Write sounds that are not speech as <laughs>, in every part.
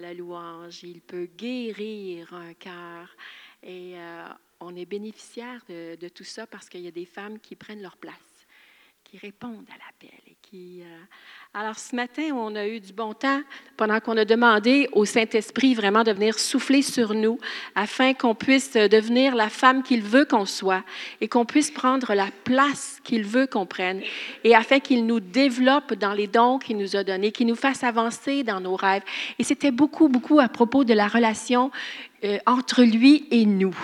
la louange, il peut guérir un cœur. Et euh, on est bénéficiaire de tout ça parce qu'il y a des femmes qui prennent leur place qui répondent à l'appel. Et qui, euh, Alors ce matin, on a eu du bon temps pendant qu'on a demandé au Saint-Esprit vraiment de venir souffler sur nous afin qu'on puisse devenir la femme qu'il veut qu'on soit et qu'on puisse prendre la place qu'il veut qu'on prenne et afin qu'il nous développe dans les dons qu'il nous a donnés, qu'il nous fasse avancer dans nos rêves. Et c'était beaucoup, beaucoup à propos de la relation euh, entre lui et nous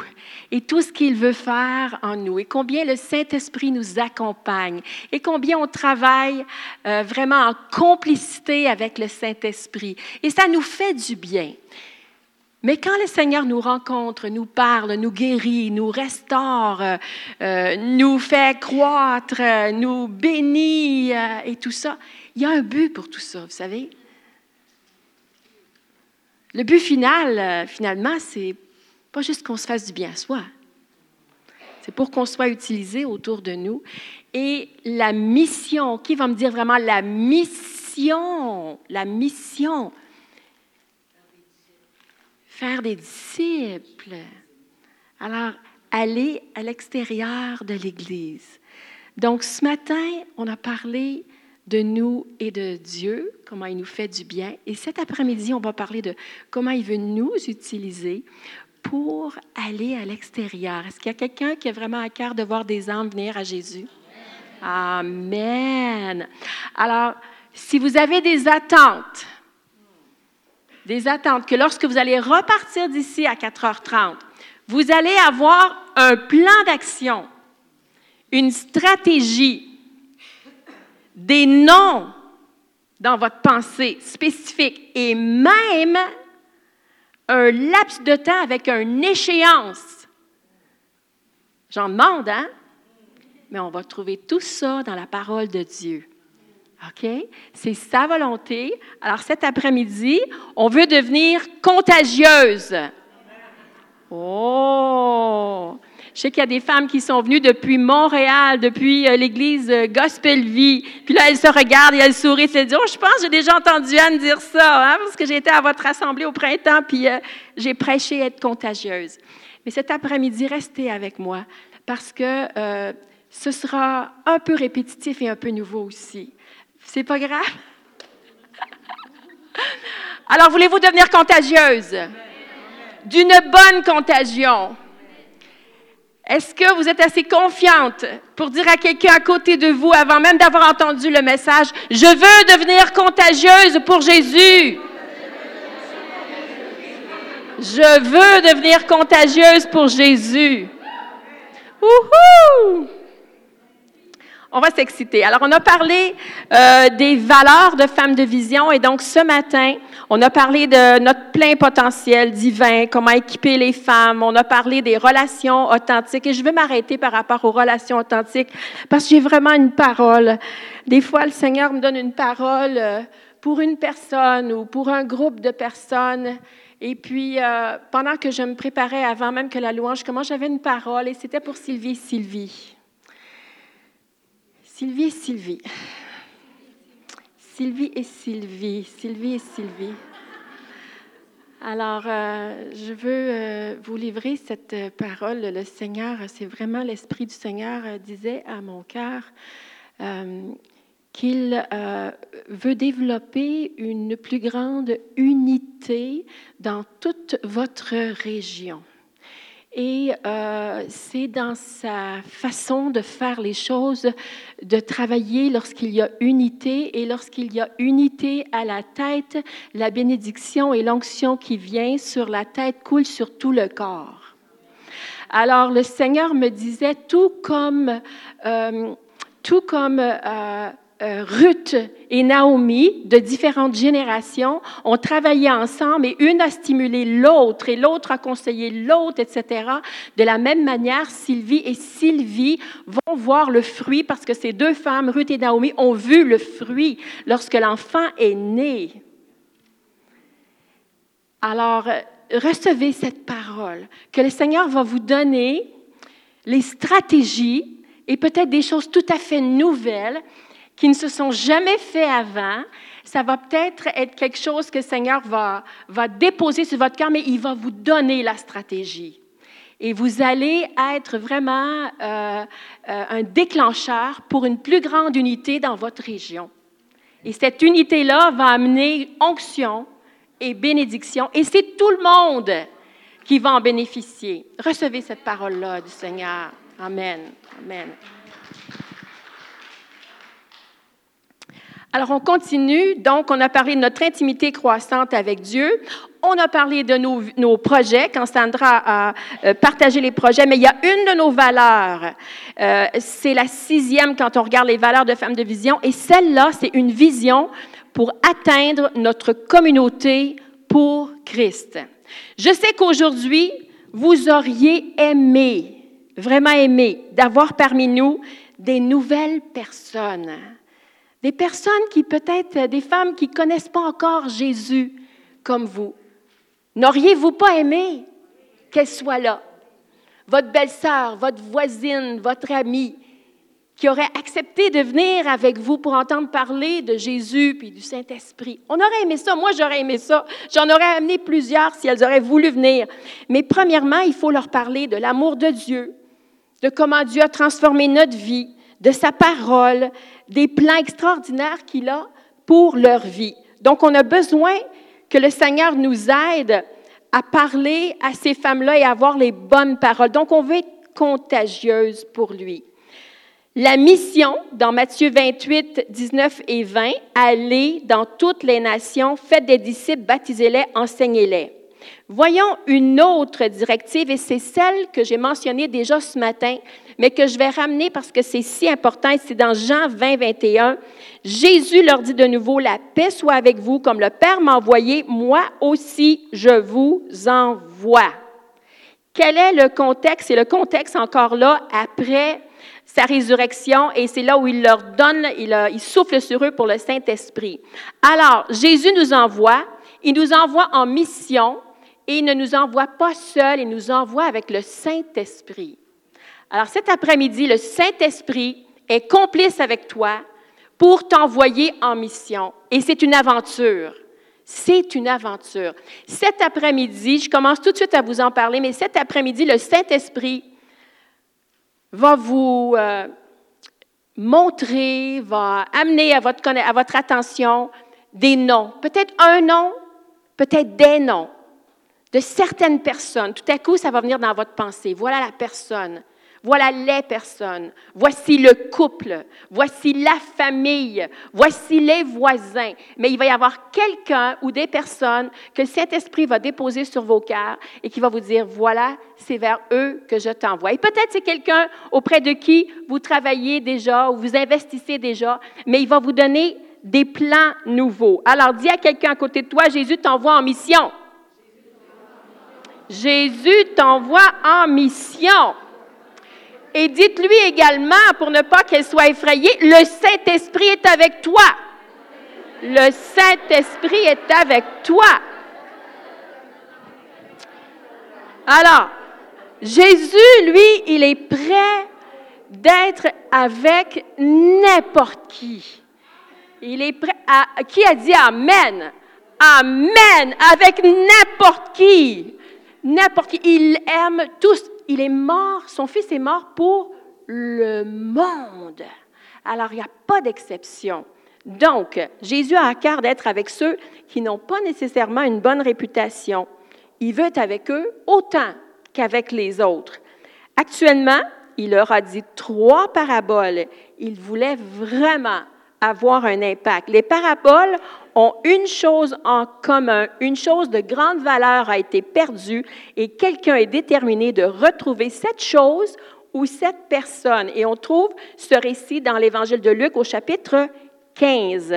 et tout ce qu'il veut faire en nous et combien le Saint-Esprit nous accompagne et combien on travaille euh, vraiment en complicité avec le Saint-Esprit. Et ça nous fait du bien. Mais quand le Seigneur nous rencontre, nous parle, nous guérit, nous restaure, euh, nous fait croître, nous bénit et tout ça, il y a un but pour tout ça, vous savez. Le but final, finalement, c'est pas juste qu'on se fasse du bien à soi. C'est pour qu'on soit utilisé autour de nous. Et la mission, qui va me dire vraiment la mission? La mission? Faire des disciples. Alors, aller à l'extérieur de l'Église. Donc, ce matin, on a parlé de nous et de Dieu, comment il nous fait du bien. Et cet après-midi, on va parler de comment il veut nous utiliser pour aller à l'extérieur. Est-ce qu'il y a quelqu'un qui a vraiment à cœur de voir des âmes venir à Jésus? Amen. Alors, si vous avez des attentes, des attentes que lorsque vous allez repartir d'ici à 4h30, vous allez avoir un plan d'action, une stratégie, des noms dans votre pensée spécifique et même un laps de temps avec une échéance. J'en demande, hein? Mais on va trouver tout ça dans la parole de Dieu. OK? C'est sa volonté. Alors cet après-midi, on veut devenir contagieuse. Oh! Je sais qu'il y a des femmes qui sont venues depuis Montréal, depuis euh, l'église euh, Gospel Vie. Puis là, elles se regardent et elles sourient. Elles disent, oh, je pense j'ai déjà entendu Anne dire ça, hein, parce que j'ai été à votre assemblée au printemps, puis euh, j'ai prêché être contagieuse. Mais cet après-midi, restez avec moi, parce que ce sera un peu répétitif et un peu nouveau aussi. C'est pas grave? <laughs> Alors, voulez-vous devenir contagieuse? D'une bonne contagion. Est-ce que vous êtes assez confiante pour dire à quelqu'un à côté de vous, avant même d'avoir entendu le message, je veux devenir contagieuse pour Jésus? Je veux devenir contagieuse pour Jésus. Wouhou! On va s'exciter. Alors, on a parlé euh, des valeurs de femmes de vision et donc ce matin, on a parlé de notre plein potentiel divin, comment équiper les femmes. On a parlé des relations authentiques et je veux m'arrêter par rapport aux relations authentiques parce que j'ai vraiment une parole. Des fois, le Seigneur me donne une parole euh, pour une personne ou pour un groupe de personnes. Et puis, euh, pendant que je me préparais, avant même que la louange commence, j'avais une parole et c'était pour Sylvie Sylvie. Sylvie et Sylvie. Sylvie et Sylvie. Sylvie et Sylvie. Alors, euh, je veux euh, vous livrer cette parole. Le Seigneur, c'est vraiment l'Esprit du Seigneur euh, disait à mon cœur qu'il veut développer une plus grande unité dans toute votre région. Et euh, c'est dans sa façon de faire les choses, de travailler lorsqu'il y a unité. Et lorsqu'il y a unité à la tête, la bénédiction et l'onction qui vient sur la tête coule sur tout le corps. Alors le Seigneur me disait, tout comme, euh, tout comme euh, euh, Ruth et Naomi, de différentes générations, ont travaillé ensemble et une a stimulé l'autre et l'autre a conseillé l'autre, etc. De la même manière, Sylvie et Sylvie vont voir le fruit parce que ces deux femmes, Ruth et Naomi, ont vu le fruit lorsque l'enfant est né. Alors, recevez cette parole que le Seigneur va vous donner les stratégies et peut-être des choses tout à fait nouvelles qui ne se sont jamais fait avant Ça va peut-être être quelque chose que le Seigneur va, va déposer sur votre cœur, mais il va vous donner la stratégie. Et vous allez être vraiment euh, euh, un déclencheur pour une plus grande unité dans votre région. Et cette unité-là va amener onction et bénédiction. Et c'est tout le monde qui va en bénéficier. Recevez cette parole-là du Seigneur. Amen. Amen. Alors, on continue. Donc, on a parlé de notre intimité croissante avec Dieu. On a parlé de nos, projets quand Sandra a euh, partagé les projets, mais il y a une de nos valeurs. Euh, c'est la sixième quand on regarde les valeurs de Femmes de Vision. Et celle-là, c'est une vision pour atteindre notre communauté pour Christ. Je sais qu'aujourd'hui, vous auriez aimé, vraiment aimé, d'avoir parmi nous des nouvelles personnes des personnes qui peut-être, des femmes qui ne connaissent pas encore Jésus comme vous. N'auriez-vous pas aimé qu'elle soit là? Votre belle-sœur, votre voisine, votre amie, qui aurait accepté de venir avec vous pour entendre parler de Jésus puis du Saint-Esprit. On aurait aimé ça. Moi, j'aurais aimé ça. J'en aurais amené plusieurs si elles auraient voulu venir. Mais premièrement, il faut leur parler de l'amour de Dieu, de comment Dieu a transformé notre vie, de sa parole, des plans extraordinaires qu'il a pour leur vie. Donc, on a besoin que le Seigneur nous aide à parler à ces femmes-là et à avoir les bonnes paroles. Donc, on veut être contagieuse pour lui. La mission, dans Matthieu 28, 19 et 20, allez dans toutes les nations, faites des disciples, baptisez-les, enseignez-les. Voyons une autre directive, et c'est celle que j'ai mentionnée déjà ce matin, mais que je vais ramener parce que c'est si important. C'est dans Jean 20, 21. Jésus leur dit de nouveau, la paix soit avec vous, comme le Père m'a envoyé, moi aussi je vous envoie. Quel est le contexte? C'est le contexte encore là après sa résurrection et c'est là où il leur donne, il, il souffle sur eux pour le Saint-Esprit. Alors, Jésus nous envoie, il nous envoie en mission et il ne nous envoie pas seuls, il nous envoie avec le Saint-Esprit. Alors cet après-midi, le Saint-Esprit est complice avec toi pour t'envoyer en mission. Et c'est une aventure. C'est une aventure. Cet après-midi, je commence tout de suite à vous en parler, mais cet après-midi, le Saint-Esprit va vous euh, montrer, va amener à votre, à votre attention des noms. Peut-être un nom, peut-être des noms de certaines personnes. Tout à coup, ça va venir dans votre pensée. Voilà la personne voilà les personnes, voici le couple, voici la famille, voici les voisins. Mais il va y avoir quelqu'un ou des personnes que cet esprit va déposer sur vos cœurs et qui va vous dire, voilà, c'est vers eux que je t'envoie. Et peut-être c'est quelqu'un auprès de qui vous travaillez déjà ou vous investissez déjà, mais il va vous donner des plans nouveaux. Alors dis à quelqu'un à côté de toi, Jésus t'envoie en mission. Jésus t'envoie en mission. Et dites-lui également, pour ne pas qu'elle soit effrayée, le Saint-Esprit est avec toi. Le Saint-Esprit est avec toi. Alors, Jésus, lui, il est prêt d'être avec n'importe qui. Il est prêt à... Qui a dit Amen? Amen! Avec n'importe qui. N'importe qui. Il aime tous il est mort, son fils est mort pour le monde. Alors, il n'y a pas d'exception. Donc, Jésus a à cœur d'être avec ceux qui n'ont pas nécessairement une bonne réputation. Il veut être avec eux autant qu'avec les autres. Actuellement, il leur a dit trois paraboles. Il voulait vraiment avoir un impact. Les paraboles ont une chose en commun, une chose de grande valeur a été perdue et quelqu'un est déterminé de retrouver cette chose ou cette personne. Et on trouve ce récit dans l'Évangile de Luc au chapitre 15.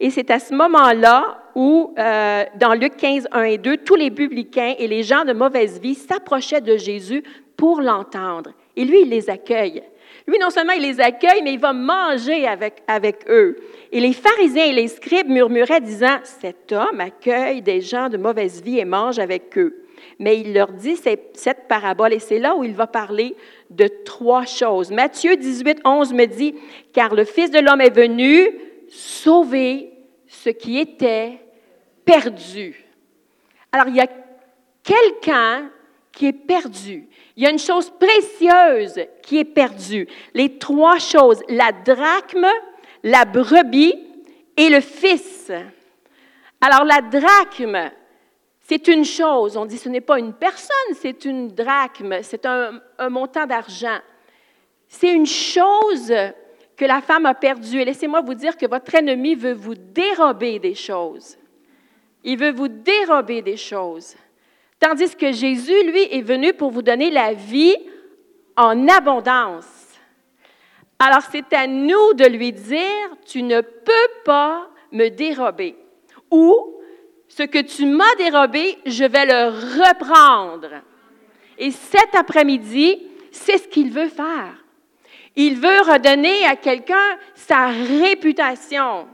Et c'est à ce moment-là où, euh, dans Luc 15, 1 et 2, tous les publicains et les gens de mauvaise vie s'approchaient de Jésus pour l'entendre. Et lui, il les accueille. Lui, non seulement il les accueille, mais il va manger avec, avec eux. Et les pharisiens et les scribes murmuraient, disant, Cet homme accueille des gens de mauvaise vie et mange avec eux. Mais il leur dit cette parabole, et c'est là où il va parler de trois choses. Matthieu 18, 11 me dit, Car le Fils de l'homme est venu sauver ce qui était perdu. Alors, il y a quelqu'un qui est perdu. Il y a une chose précieuse qui est perdue. Les trois choses, la drachme, la brebis et le fils. Alors la drachme, c'est une chose. On dit ce n'est pas une personne, c'est une drachme, c'est un, montant d'argent. C'est une chose que la femme a perdue. Et laissez-moi vous dire que votre ennemi veut vous dérober des choses. Il veut vous dérober des choses. Tandis que Jésus, lui, est venu pour vous donner la vie en abondance. Alors c'est à nous de lui dire, tu ne peux pas me dérober. Ou, ce que tu m'as dérobé, je vais le reprendre. Et cet après-midi, c'est ce qu'il veut faire. Il veut redonner à quelqu'un sa réputation.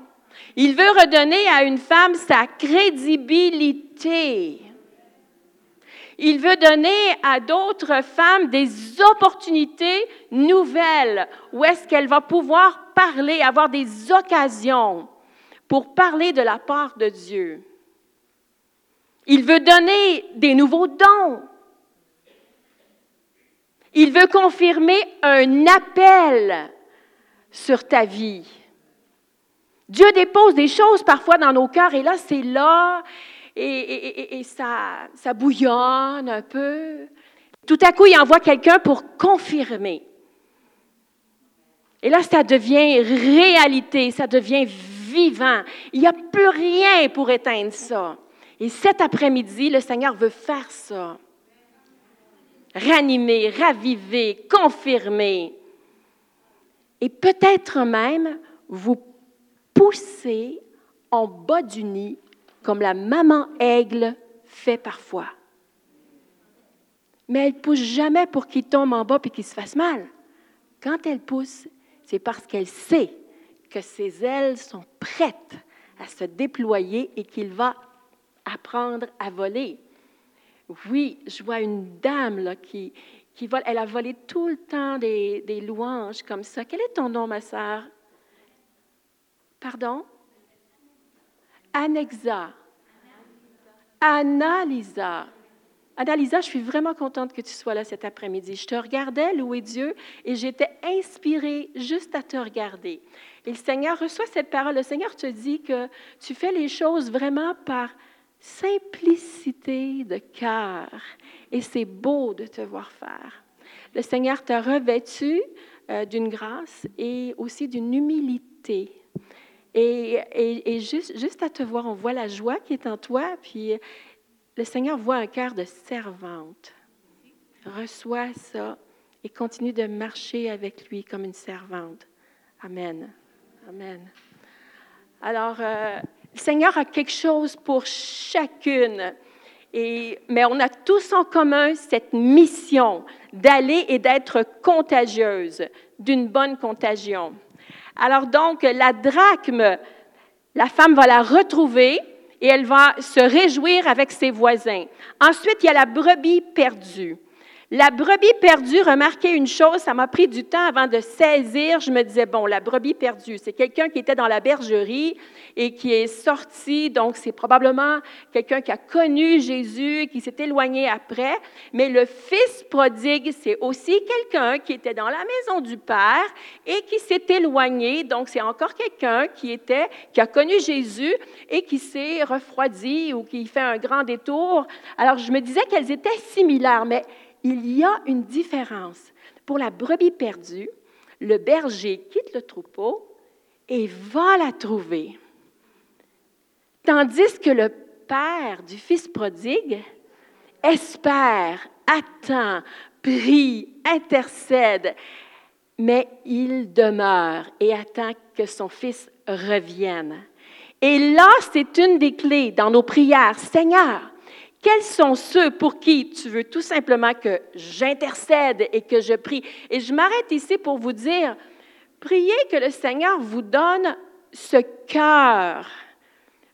Il veut redonner à une femme sa crédibilité. Il veut donner à d'autres femmes des opportunités nouvelles où est-ce qu'elle va pouvoir parler, avoir des occasions pour parler de la part de Dieu. Il veut donner des nouveaux dons. Il veut confirmer un appel sur ta vie. Dieu dépose des choses parfois dans nos cœurs et là, c'est là et, ça, ça bouillonne un peu. Tout à coup, il envoie quelqu'un pour confirmer. Et là, ça devient réalité, ça devient vivant. Il n'y a plus rien pour éteindre ça. Et cet après-midi, le Seigneur veut faire ça. Ranimer, raviver, confirmer. Et peut-être même vous pousser en bas du nid comme la maman aigle fait parfois. Mais elle pousse jamais pour qu'il tombe en bas et qu'il se fasse mal. Quand elle pousse, c'est parce qu'elle sait que ses ailes sont prêtes à se déployer et qu'il va apprendre à voler. Oui, je vois une dame qui vole. Elle a volé tout le temps des, des louanges comme ça. Quel est ton nom, ma sœur? Pardon? Anexa. Anna-Lisa. Anna-Lisa, je suis vraiment contente que tu sois là cet après-midi. Je te regardais louer Dieu et j'étais inspirée juste à te regarder. Et le Seigneur reçoit cette parole. Le Seigneur te dit que tu fais les choses vraiment par simplicité de cœur. Et c'est beau de te voir faire. Le Seigneur t'a revêtu euh, d'une grâce et aussi d'une humilité. Et, juste, à te voir, on voit la joie qui est en toi, puis le Seigneur voit un cœur de servante. Reçois ça et continue de marcher avec lui comme une servante. Amen. Amen. Alors, euh, le Seigneur a quelque chose pour chacune. Et, mais on a tous en commun cette mission d'aller et d'être contagieuse, d'une bonne contagion. Alors donc, la drachme, la femme va la retrouver et elle va se réjouir avec ses voisins. Ensuite, il y a la brebis perdue. La brebis perdue, remarquez une chose, ça m'a pris du temps avant de saisir. Je me disais, bon, la brebis perdue, c'est quelqu'un qui était dans la bergerie et qui est sorti, donc c'est probablement quelqu'un qui a connu Jésus, qui s'est éloigné après. Mais le fils prodigue, c'est aussi quelqu'un qui était dans la maison du Père et qui s'est éloigné. Donc c'est encore quelqu'un qui était, qui a connu Jésus et qui s'est refroidi ou qui fait un grand détour. Alors je me disais qu'elles étaient similaires, mais il y a une différence. Pour la brebis perdue, le berger quitte le troupeau et va la trouver. Tandis que le père du fils prodigue espère, attend, prie, intercède, mais il demeure et attend que son fils revienne. Et là, c'est une des clés dans nos prières. Seigneur, quels sont ceux pour qui tu veux tout simplement que j'intercède et que je prie? Et je m'arrête ici pour vous dire, priez que le Seigneur vous donne ce cœur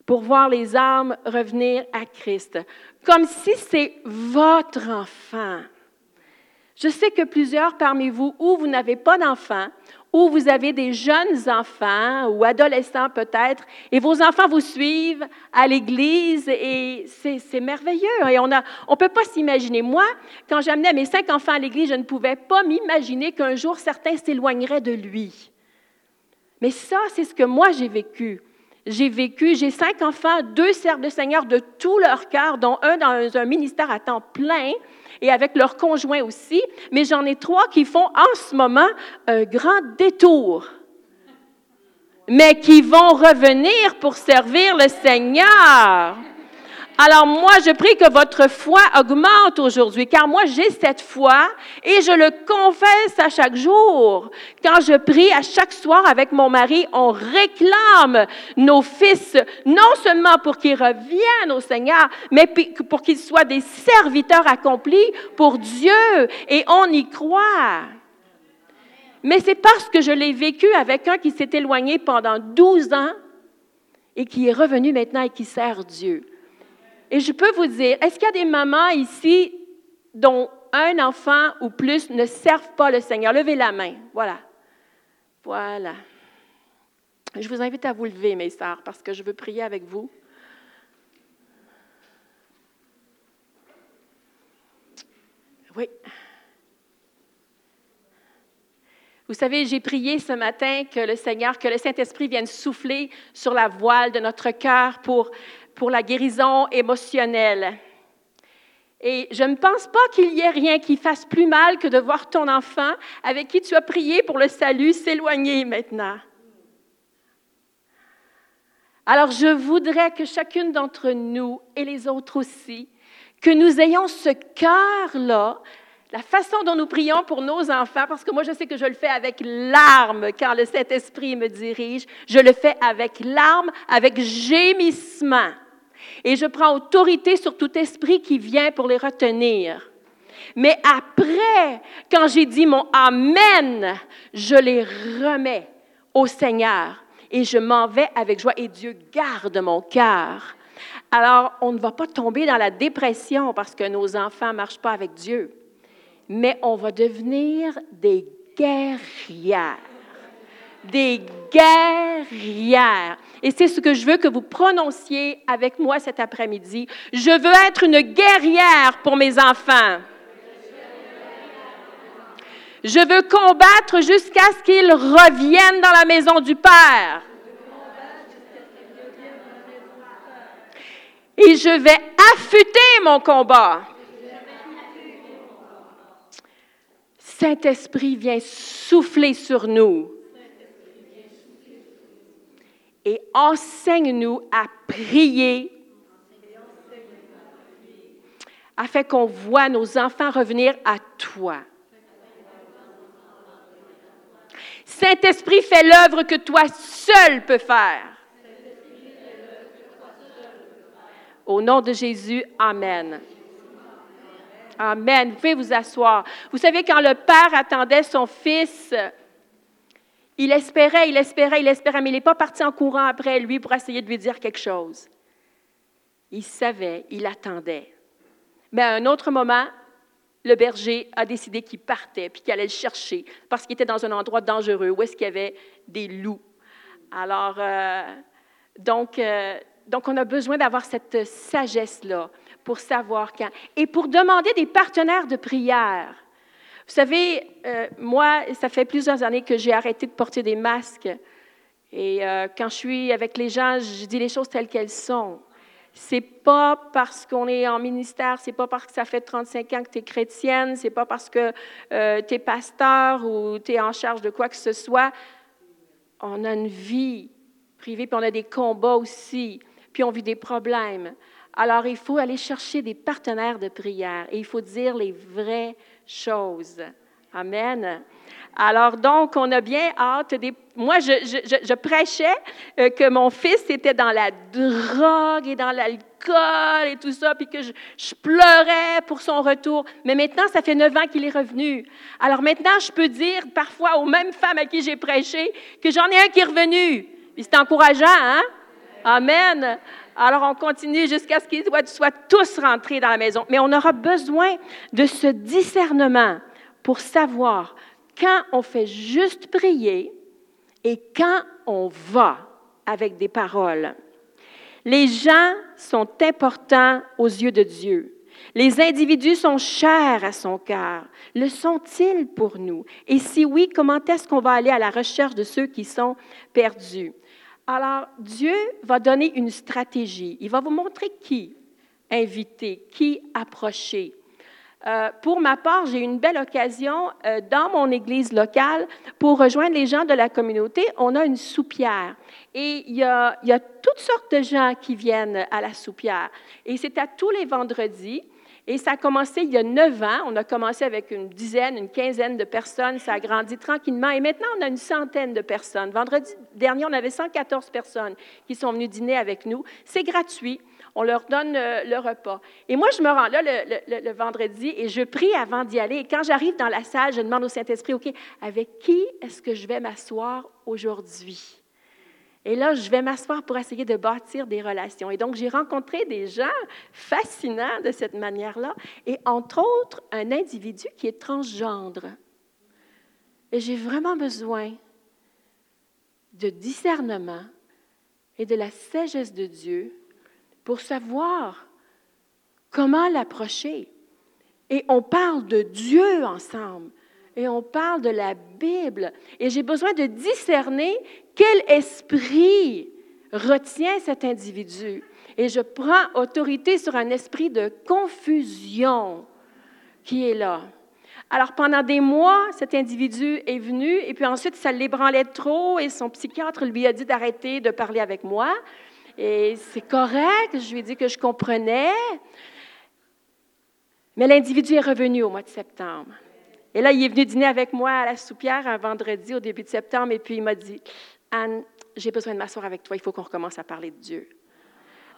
pour voir les âmes revenir à Christ, comme si c'est votre enfant. Je sais que plusieurs parmi vous, ou vous n'avez pas d'enfant, où vous avez des jeunes enfants ou adolescents peut-être, et vos enfants vous suivent à l'église et c'est merveilleux. Et on ne peut pas s'imaginer. Moi, quand j'amenais mes cinq enfants à l'église, je ne pouvais pas m'imaginer qu'un jour certains s'éloigneraient de lui. Mais ça, c'est ce que moi j'ai vécu. J'ai vécu, j'ai cinq enfants, deux servent le Seigneur de tout leur cœur, dont un dans un ministère à temps plein et avec leur conjoint aussi, mais j'en ai trois qui font en ce moment un grand détour, mais qui vont revenir pour servir le Seigneur. Alors moi, je prie que votre foi augmente aujourd'hui, car moi, j'ai cette foi et je le confesse à chaque jour. Quand je prie à chaque soir avec mon mari, on réclame nos fils, non seulement pour qu'ils reviennent au Seigneur, mais pour qu'ils soient des serviteurs accomplis pour Dieu, et on y croit. Mais c'est parce que je l'ai vécu avec un qui s'est éloigné pendant 12 ans et qui est revenu maintenant et qui sert Dieu. Et je peux vous dire, est-ce qu'il y a des mamans ici dont un enfant ou plus ne servent pas le Seigneur? Levez la main. Voilà. Voilà. Je vous invite à vous lever, mes sœurs, parce que je veux prier avec vous. Oui. Vous savez, j'ai prié ce matin que le Seigneur, que le Saint-Esprit vienne souffler sur la voile de notre cœur pour pour la guérison émotionnelle. Et je ne pense pas qu'il y ait rien qui fasse plus mal que de voir ton enfant avec qui tu as prié pour le salut s'éloigner maintenant. Alors je voudrais que chacune d'entre nous et les autres aussi, que nous ayons ce cœur-là, la façon dont nous prions pour nos enfants, parce que moi je sais que je le fais avec larmes quand le Saint-Esprit me dirige, je le fais avec larmes, avec gémissement. Et je prends autorité sur tout esprit qui vient pour les retenir. Mais après, quand j'ai dit mon Amen, je les remets au Seigneur et je m'en vais avec joie et Dieu garde mon cœur. Alors, on ne va pas tomber dans la dépression parce que nos enfants ne marchent pas avec Dieu, mais on va devenir des guerrières des guerrières. Et c'est ce que je veux que vous prononciez avec moi cet après-midi. Je veux être une guerrière pour mes enfants. Je veux combattre jusqu'à ce qu'ils reviennent dans la maison du Père. Et je vais affûter mon combat. Saint-Esprit vient souffler sur nous et enseigne-nous à prier afin qu'on voit nos enfants revenir à toi. Saint-Esprit, fais l'œuvre que toi seul peux faire. Au nom de Jésus, Amen. Amen. Vous pouvez vous asseoir. Vous savez, quand le Père attendait son Fils, il espérait, il espérait, il espérait, mais il n'est pas parti en courant après lui pour essayer de lui dire quelque chose. Il savait, il attendait. Mais à un autre moment, le berger a décidé qu'il partait puis qu'il allait le chercher parce qu'il était dans un endroit dangereux où est-ce qu'il y avait des loups. Alors, euh, donc, euh, donc, on a besoin d'avoir cette sagesse-là pour savoir quand. Et pour demander des partenaires de prière. Vous savez, euh, moi, ça fait plusieurs années que j'ai arrêté de porter des masques. Et euh, quand je suis avec les gens, je dis les choses telles qu'elles sont. C'est pas parce qu'on est en ministère, c'est pas parce que ça fait 35 ans que tu es chrétienne, c'est pas parce que euh, tu es pasteur ou tu es en charge de quoi que ce soit. On a une vie privée, puis on a des combats aussi, puis on vit des problèmes. Alors, il faut aller chercher des partenaires de prière et il faut dire les vraies choses. Amen. Alors donc, on a bien hâte. Des... Moi, je, prêchais euh, que mon fils était dans la drogue et dans l'alcool et tout ça, puis que je, pleurais pour son retour. Mais maintenant, ça fait neuf ans qu'il est revenu. Alors maintenant, je peux dire parfois aux mêmes femmes à qui j'ai prêché que j'en ai un qui est revenu. Puis c'est encourageant, hein? Amen. Alors, on continue jusqu'à ce qu'ils soient tous rentrés dans la maison. Mais on aura besoin de ce discernement pour savoir quand on fait juste prier et quand on va avec des paroles. Les gens sont importants aux yeux de Dieu. Les individus sont chers à son cœur. Le sont-ils pour nous? Et si oui, comment est-ce qu'on va aller à la recherche de ceux qui sont perdus? Alors, Dieu va donner une stratégie. Il va vous montrer qui inviter, qui approcher. Euh, pour ma part, j'ai eu une belle occasion euh, dans mon église locale pour rejoindre les gens de la communauté. On a une soupière et il y, a, il y a toutes sortes de gens qui viennent à la soupière. Et c'est à tous les vendredis. Et ça a commencé il y a neuf ans. On a commencé avec une dizaine, une quinzaine de personnes. Ça a grandi tranquillement. Et maintenant, on a une centaine de personnes. Vendredi dernier, on avait 114 personnes qui sont venues dîner avec nous. C'est gratuit on leur donne euh, le, repas. Et moi, je me rends là le, vendredi et je prie avant d'y aller. Et quand j'arrive dans la salle, je demande au Saint-Esprit, OK, avec qui est-ce que je vais m'asseoir aujourd'hui? Et là, je vais m'asseoir pour essayer de bâtir des relations. Et donc, j'ai rencontré des gens fascinants de cette manière-là, et entre autres, un individu qui est transgendre. Et j'ai vraiment besoin de discernement et de la sagesse de Dieu pour savoir comment l'approcher. Et on parle de Dieu ensemble. Et on parle de la Bible. Et j'ai besoin de discerner quel esprit retient cet individu? Et je prends autorité sur un esprit de confusion qui est là. Alors pendant des mois, cet individu est venu et puis ensuite ça l'ébranlait trop et son psychiatre lui a dit d'arrêter de parler avec moi. Et c'est correct, je lui ai dit que je comprenais. Mais l'individu est revenu au mois de septembre. Et là, il est venu dîner avec moi à la soupière un vendredi au début de septembre, et puis il m'a dit, Anne, j'ai besoin de m'asseoir avec toi, il faut qu'on recommence à parler de Dieu.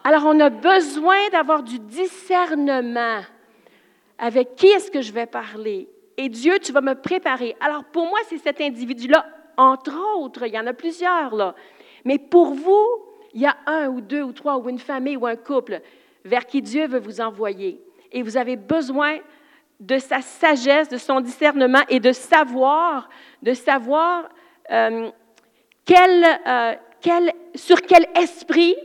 Alors, on a besoin d'avoir du discernement. Avec qui est-ce que je vais parler? Et Dieu, tu vas me préparer. Alors, pour moi, c'est cet individu-là, entre autres, il y en a plusieurs, là. Mais pour vous, il y a un ou deux ou trois ou une famille ou un couple vers qui Dieu veut vous envoyer. Et vous avez besoin de sa sagesse, de son discernement et de savoir, de savoir euh, euh, sur quel esprit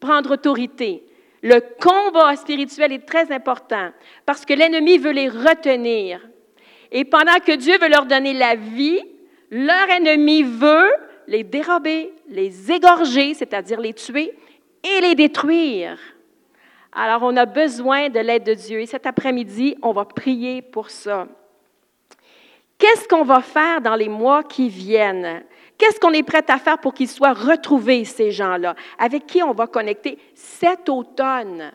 prendre autorité? Le combat spirituel est très important parce que l'ennemi veut les retenir. Et pendant que Dieu veut leur donner la vie, leur ennemi veut les dérober, les égorger, c'est-à-dire les tuer, et les détruire. Alors, on a besoin de l'aide de Dieu. Et cet après-midi, on va prier pour ça. Qu'est-ce qu'on va faire dans les mois qui viennent? Qu'est-ce qu'on est prêt à faire pour qu'ils soient retrouvés, ces gens-là? Avec qui on va connecter? Cet automne?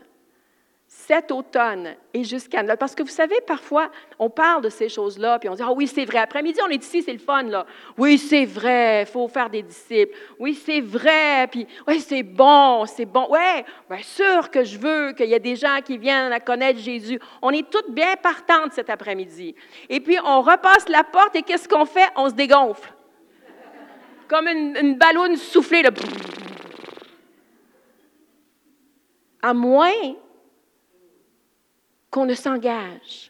cet automne et jusqu'à là. Parce que vous savez, parfois, on parle de ces choses-là, puis on dit, ah oui, c'est vrai, après-midi, on est ici, c'est le fun, là. Oui, c'est vrai, il faut faire des disciples. Oui, c'est vrai, puis oui, c'est bon, c'est bon. Oui, bien sûr que je veux qu'il y ait des gens qui viennent à connaître Jésus. On est toutes bien partantes cet après-midi. Et puis, on repasse la porte et qu'est-ce qu'on fait? On se dégonfle. Comme une, une ballonne soufflée. À moins qu'on ne s'engage.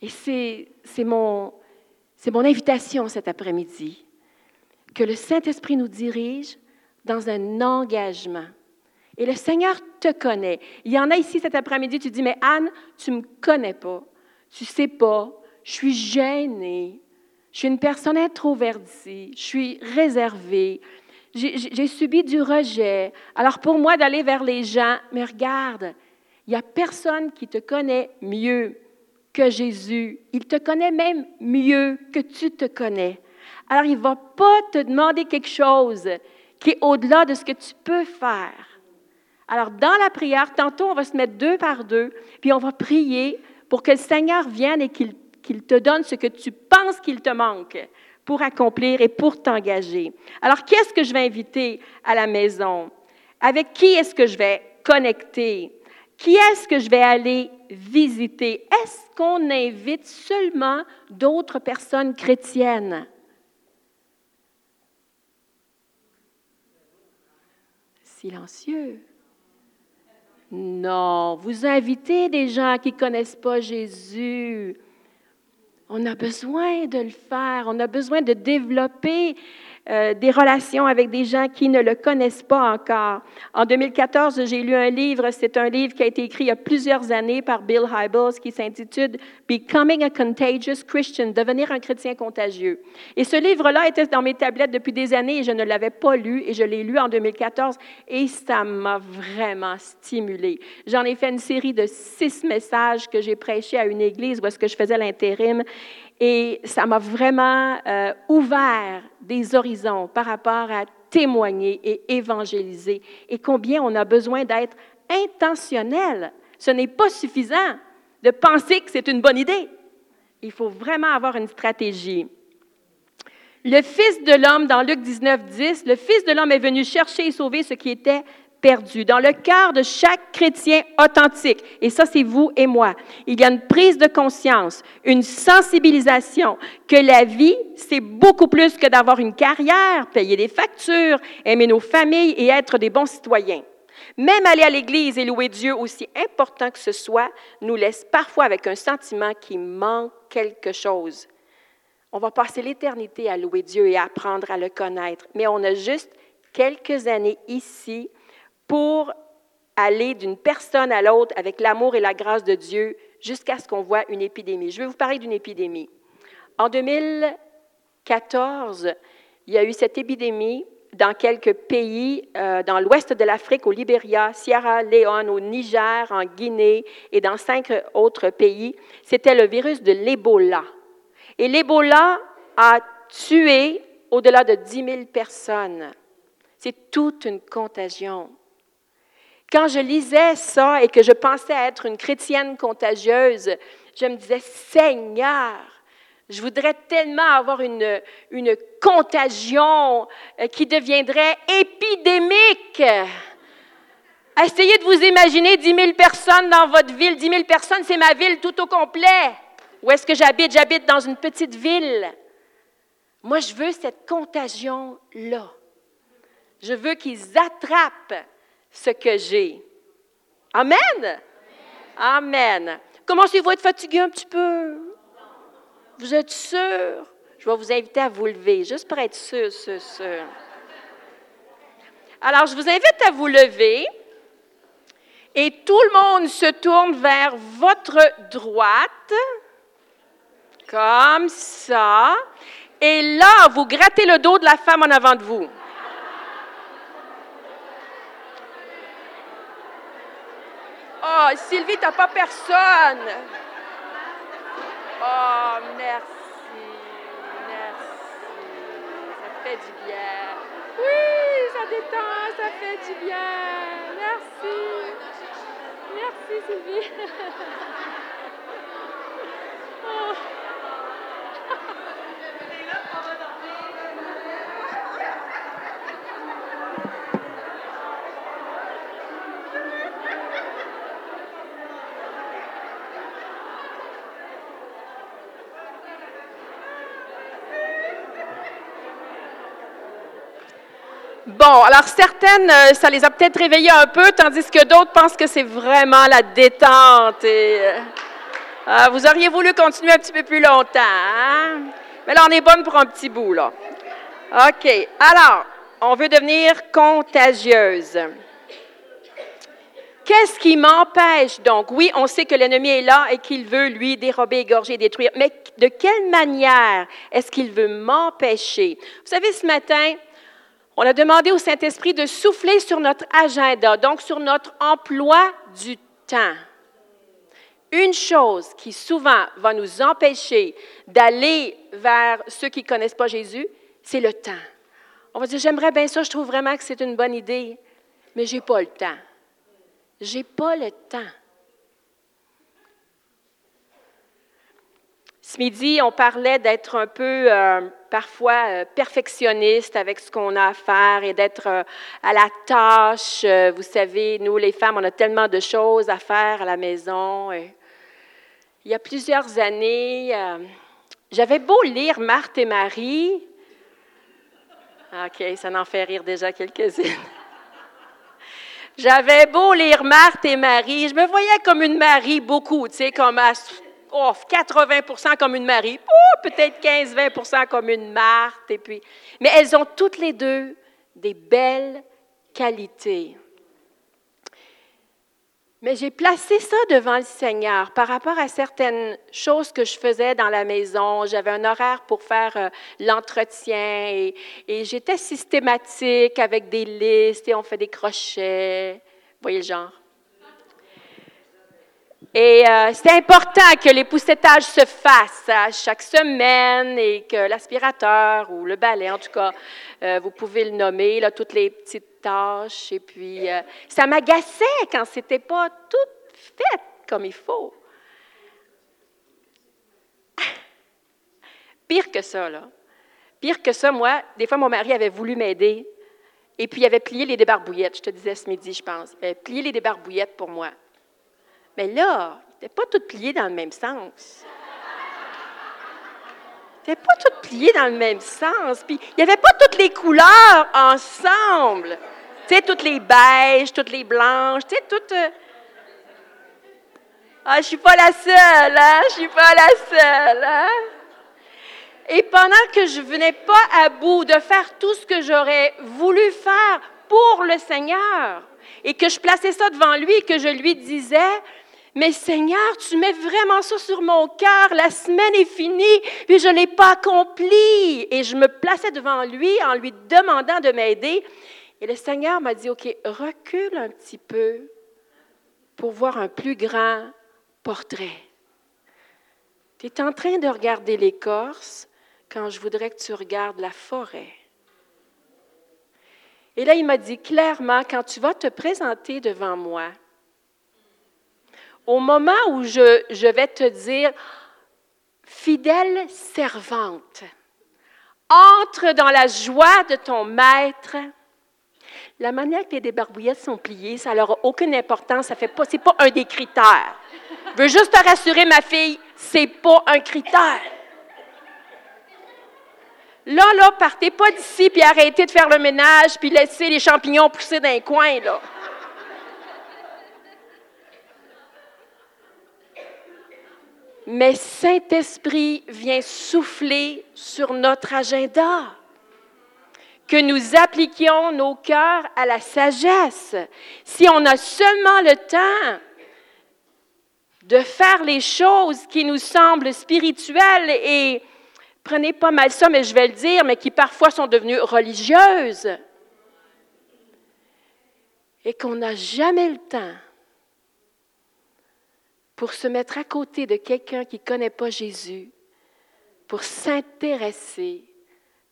Et c'est mon, mon invitation cet après-midi, que le Saint-Esprit nous dirige dans un engagement. Et le Seigneur te connaît. Il y en a ici cet après-midi, tu dis, mais Anne, tu ne me connais pas, tu ne sais pas, je suis gênée, je suis une personne introvertie, je suis réservée, j'ai subi du rejet. Alors pour moi d'aller vers les gens, mais regarde, il n'y a personne qui te connaît mieux que Jésus. Il te connaît même mieux que tu te connais. Alors, il ne va pas te demander quelque chose qui est au-delà de ce que tu peux faire. Alors, dans la prière, tantôt, on va se mettre deux par deux, puis on va prier pour que le Seigneur vienne et qu'il te donne ce que tu penses qu'il te manque pour accomplir et pour t'engager. Alors, qui est-ce que je vais inviter à la maison? Avec qui est-ce que je vais connecter? Qui est-ce que je vais aller visiter? Est-ce qu'on invite seulement d'autres personnes chrétiennes? Silencieux. Non, vous invitez des gens qui ne connaissent pas Jésus. On a besoin de le faire. On a besoin de développer euh, des relations avec des gens qui ne le connaissent pas encore. En 2014, j'ai lu un livre, c'est un livre qui a été écrit il y a plusieurs années par Bill Hybels qui s'intitule Becoming a Contagious Christian, devenir un chrétien contagieux. Et ce livre-là était dans mes tablettes depuis des années et je ne l'avais pas lu et je l'ai lu en 2014 et ça m'a vraiment stimulé. J'en ai fait une série de six messages que j'ai prêchés à une église où est-ce que je faisais l'intérim et ça m'a vraiment euh, ouvert des horizons par rapport à témoigner et évangéliser et combien on a besoin d'être intentionnel. Ce n'est pas suffisant de penser que c'est une bonne idée. Il faut vraiment avoir une stratégie. Le Fils de l'homme, dans Luc 19, 10, le Fils de l'homme est venu chercher et sauver ce qui était perdu. Dans le cœur de chaque chrétien authentique, et ça c'est vous et moi, il y a une prise de conscience, une sensibilisation que la vie, c'est beaucoup plus que d'avoir une carrière, payer des factures, aimer nos familles et être des bons citoyens. Même aller à l'église et louer Dieu, aussi important que ce soit, nous laisse parfois avec un sentiment qui manque quelque chose. On va passer l'éternité à louer Dieu et à apprendre à le connaître, mais on a juste quelques années ici pour aller d'une personne à l'autre avec l'amour et la grâce de Dieu jusqu'à ce qu'on voit une épidémie. Je vais vous parler d'une épidémie. En 2014, il y a eu cette épidémie dans quelques pays, euh, dans l'ouest de l'Afrique, au Libéria, Sierra Leone, au Niger, en Guinée et dans cinq autres pays. C'était le virus de l'Ebola. Et l'Ebola a tué au-delà de 10 000 personnes. C'est toute une contagion. Quand je lisais ça et que je pensais être une chrétienne contagieuse, je me disais, Seigneur, je voudrais tellement avoir une, une contagion euh, qui deviendrait épidémique. Essayez de vous imaginer 10 000 personnes dans votre ville. 10 000 personnes, c'est ma ville tout au complet. Où est-ce que j'habite? J'habite dans une petite ville. Moi, je veux cette contagion-là. Je veux qu'ils attrapent ce que j'ai. Amen? Amen. Commencez-vous à être fatigué un petit peu? Vous êtes sûr? Je vais vous inviter à vous lever, juste pour être sûr, sûr, sûr. Alors, je vous invite à vous lever et tout le monde se tourne vers votre droite, comme ça. Et là, vous grattez le dos de la femme en avant de vous. Oh, Sylvie, t'as pas personne. Oh, merci. Merci. Ça fait du bien. Oui, ça détend, ça fait du bien. Merci. Merci, Sylvie. <laughs> Bon, alors certaines, euh, ça les a peut-être réveillées un peu, tandis que d'autres pensent que c'est vraiment la détente. Euh, ah, vous auriez voulu continuer un petit peu plus longtemps, hein? Mais là, on est bonne pour un petit bout, là. OK. Alors, on veut devenir contagieuse. Qu'est-ce qui m'empêche donc? Oui, on sait que l'ennemi est là et qu'il veut, lui, dérober, égorger, détruire. Mais de quelle manière est-ce qu'il veut m'empêcher? Vous savez, ce matin, on a demandé au Saint-Esprit de souffler sur notre agenda, donc sur notre emploi du temps. Une chose qui souvent va nous empêcher d'aller vers ceux qui ne connaissent pas Jésus, c'est le temps. On va dire, j'aimerais bien ça, je trouve vraiment que c'est une bonne idée, mais je n'ai pas le temps. J'ai pas le temps. Ce midi, on parlait d'être un peu euh, parfois euh, perfectionniste avec ce qu'on a à faire et d'être euh, à la tâche. vous savez, nous, les femmes, on a tellement de choses à faire à la maison. il y a plusieurs années, j'avais beau lire Marthe et Marie. OK, ça en fait rire déjà quelques-unes. <laughs> J'avais beau lire Marthe et Marie, je me voyais comme une Marie beaucoup, tu sais, comme oh, 80% comme une Marie, oh, peut-être 15-20% comme une Marthe. Et puis, mais elles ont toutes les deux des belles qualités. Mais j'ai placé ça devant le Seigneur par rapport à certaines choses que je faisais dans la maison. J'avais un horaire pour faire euh, l'entretien et, et j'étais systématique avec des listes et on fait des crochets. Vous voyez le genre? Et euh, c'est important que les poussettages se fassent à chaque semaine et que l'aspirateur ou le balai, en tout cas, euh, vous pouvez le nommer, là, toutes les petites tâches. Et puis, euh, ça m'agaçait quand c'était pas tout fait comme il faut. <laughs> Pire que ça, là. Pire que ça, moi, des fois, mon mari avait voulu m'aider et puis il avait plié les débarbouillettes. Je te disais ce midi, je pense. Il avait plié les débarbouillettes pour moi. Mais là, il n'était pas tout plié dans le même sens. Il n'était pas tout plié dans le même sens. Puis il n'y avait pas toutes les couleurs ensemble. Tu sais, toutes les beiges, toutes les blanches, tu sais, toutes. Euh, ah, je suis pas la seule, hein? Je suis pas la seule, hein? Et pendant que je venais pas à bout de faire tout ce que j'aurais voulu faire pour le Seigneur, et que je plaçais ça devant lui et que je lui disais, mais Seigneur, tu mets vraiment ça sur mon cœur. La semaine est finie, puis je ne l'ai pas accompli. Et je me plaçais devant lui en lui demandant de m'aider. Et le Seigneur m'a dit, OK, recule un petit peu pour voir un plus grand portrait. Tu es en train de regarder l'écorce quand je voudrais que tu regardes la forêt. Et là, il m'a dit clairement, quand tu vas te présenter devant moi, au moment où je, vais te dire, fidèle servante, entre dans la joie de ton maître. La manière que les débarbouillettes sont pliées, ça n'a aucune importance, ça fait pas, un des critères. Je veux juste te rassurer, ma fille, c'est pas un critère. Là, là, partez pas d'ici puis arrêtez de faire le ménage puis laissez les champignons pousser dans les coins, là. Mais Saint-Esprit vient souffler sur notre agenda. Que nous appliquions nos cœurs à la sagesse. Si on a seulement le temps de faire les choses qui nous semblent spirituelles et prenez pas mal ça, mais je vais le dire, mais qui parfois sont devenues religieuses, et qu'on n'a jamais le temps pour se mettre à côté de quelqu'un qui ne connaît pas Jésus, pour s'intéresser,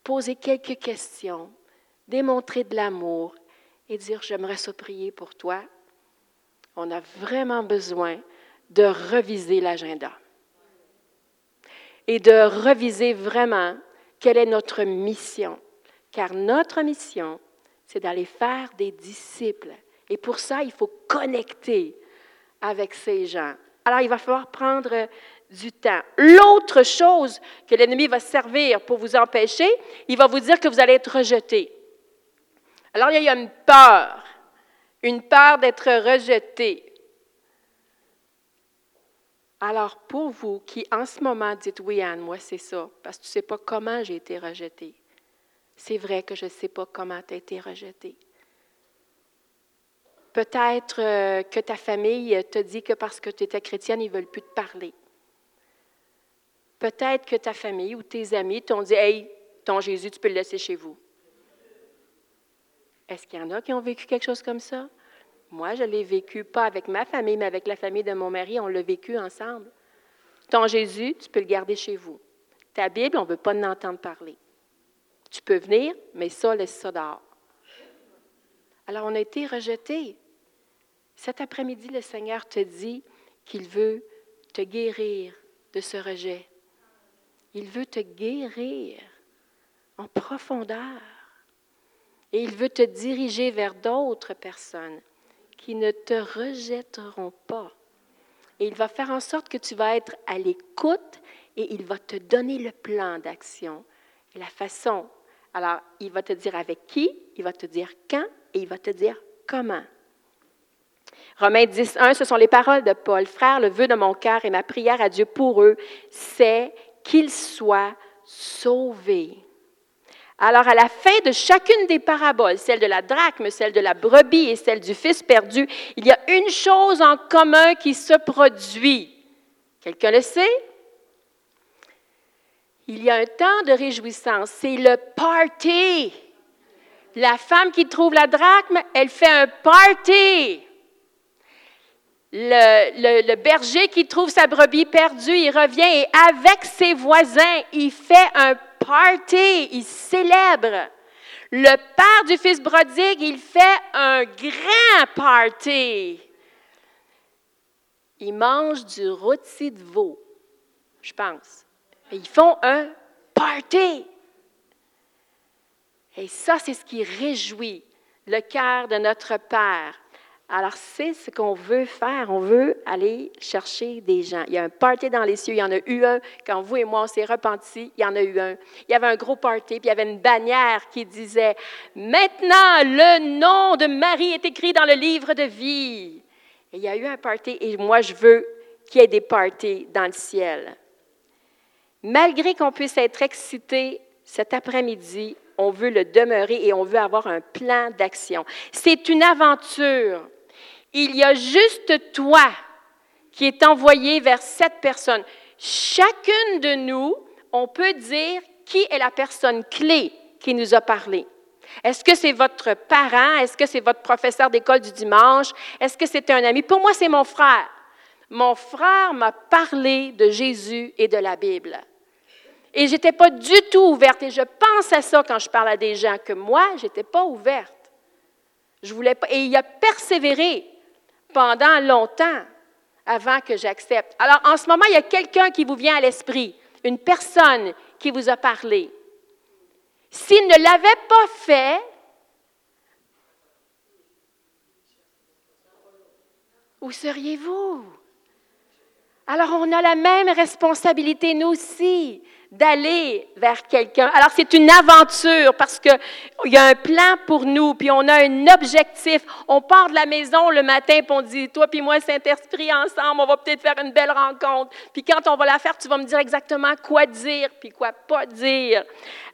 poser quelques questions, démontrer de l'amour et dire j'aimerais se prier pour toi, on a vraiment besoin de reviser l'agenda et de reviser vraiment quelle est notre mission. Car notre mission, c'est d'aller faire des disciples. Et pour ça, il faut connecter avec ces gens. Alors, il va falloir prendre euh, du temps. L'autre chose que l'ennemi va servir pour vous empêcher, il va vous dire que vous allez être rejeté. Alors, il y a une peur, une peur d'être rejeté. Alors, pour vous qui en ce moment dites, oui, Anne, moi, c'est ça, parce que tu ne sais pas comment j'ai été rejeté. C'est vrai que je ne sais pas comment tu as été rejeté. Peut-être euh, que ta famille te dit que parce que tu étais chrétienne, ils ne veulent plus te parler. Peut-être que ta famille ou tes amis t'ont dit Hey, ton Jésus, tu peux le laisser chez vous. Est-ce qu'il y en a qui ont vécu quelque chose comme ça? Moi, je l'ai vécu pas avec ma famille, mais avec la famille de mon mari. On l'a vécu ensemble. Ton Jésus, tu peux le garder chez vous. Ta Bible, on ne veut pas en entendre parler. Tu peux venir, mais ça, laisse ça dehors. Alors, on a été rejetés. Cet après-midi, le Seigneur te dit qu'il veut te guérir de ce rejet. Il veut te guérir en profondeur. Et il veut te diriger vers d'autres personnes qui ne te rejetteront pas. Et il va faire en sorte que tu vas être à l'écoute et il va te donner le plan d'action la façon. Alors, il va te dire avec qui, il va te dire quand et il va te dire comment. Romains 10, 1, ce sont les paroles de Paul. Frère, le vœu de mon cœur et ma prière à Dieu pour eux, c'est qu'ils soient sauvés. Alors, à la fin de chacune des paraboles, celle de la drachme, celle de la brebis et celle du fils perdu, il y a une chose en commun qui se produit. Quelqu'un le sait? Il y a un temps de réjouissance, c'est le party. La femme qui trouve la drachme, elle fait un party. Le, berger qui trouve sa brebis perdue, il revient et avec ses voisins, il fait un party, il célèbre. Le père du fils prodigue, il fait un grand party. Ils mangent du rôti de veau, je pense. ils font un party. Et ça, c'est ce qui réjouit le cœur de notre Père. Alors, c'est ce qu'on veut faire. On veut aller chercher des gens. Il y a un party dans les cieux. Il y en a eu un. Quand vous et moi, on s'est repentis, il y en a eu un. Il y avait un gros party, puis il y avait une bannière qui disait Maintenant, le nom de Marie est écrit dans le livre de vie. Il y a eu un party, et moi, je veux qu'il y ait des parties dans le ciel. Malgré qu'on puisse être excité cet après-midi, on veut le demeurer et on veut avoir un plan d'action. C'est une aventure il y a juste toi qui est envoyé vers cette personne. Chacune de nous, on peut dire qui est la personne clé qui nous a parlé. Est-ce que c'est votre parent? Est-ce que c'est votre professeur d'école du dimanche? Est-ce que c'est un ami? Pour moi, c'est mon frère. Mon frère m'a parlé de Jésus et de la Bible. Et je n'étais pas du tout ouverte. Et je pense à ça quand je parle à des gens, que moi, je n'étais pas ouverte. Je voulais pas. Et il a persévéré pendant longtemps avant que j'accepte. Alors, en ce moment, il y a quelqu'un qui vous vient à l'esprit, une personne qui vous a parlé. S'il ne l'avait pas fait, où seriez-vous? Alors, on a la même responsabilité, nous aussi, d'aller vers quelqu'un. Alors, c'est une aventure parce qu'il y a un plan pour nous, puis on a un objectif. On part de la maison le matin, puis on dit, toi puis moi, Saint-Esprit, ensemble, on va peut-être faire une belle rencontre. Puis quand on va la faire, tu vas me dire exactement quoi dire, puis quoi pas dire.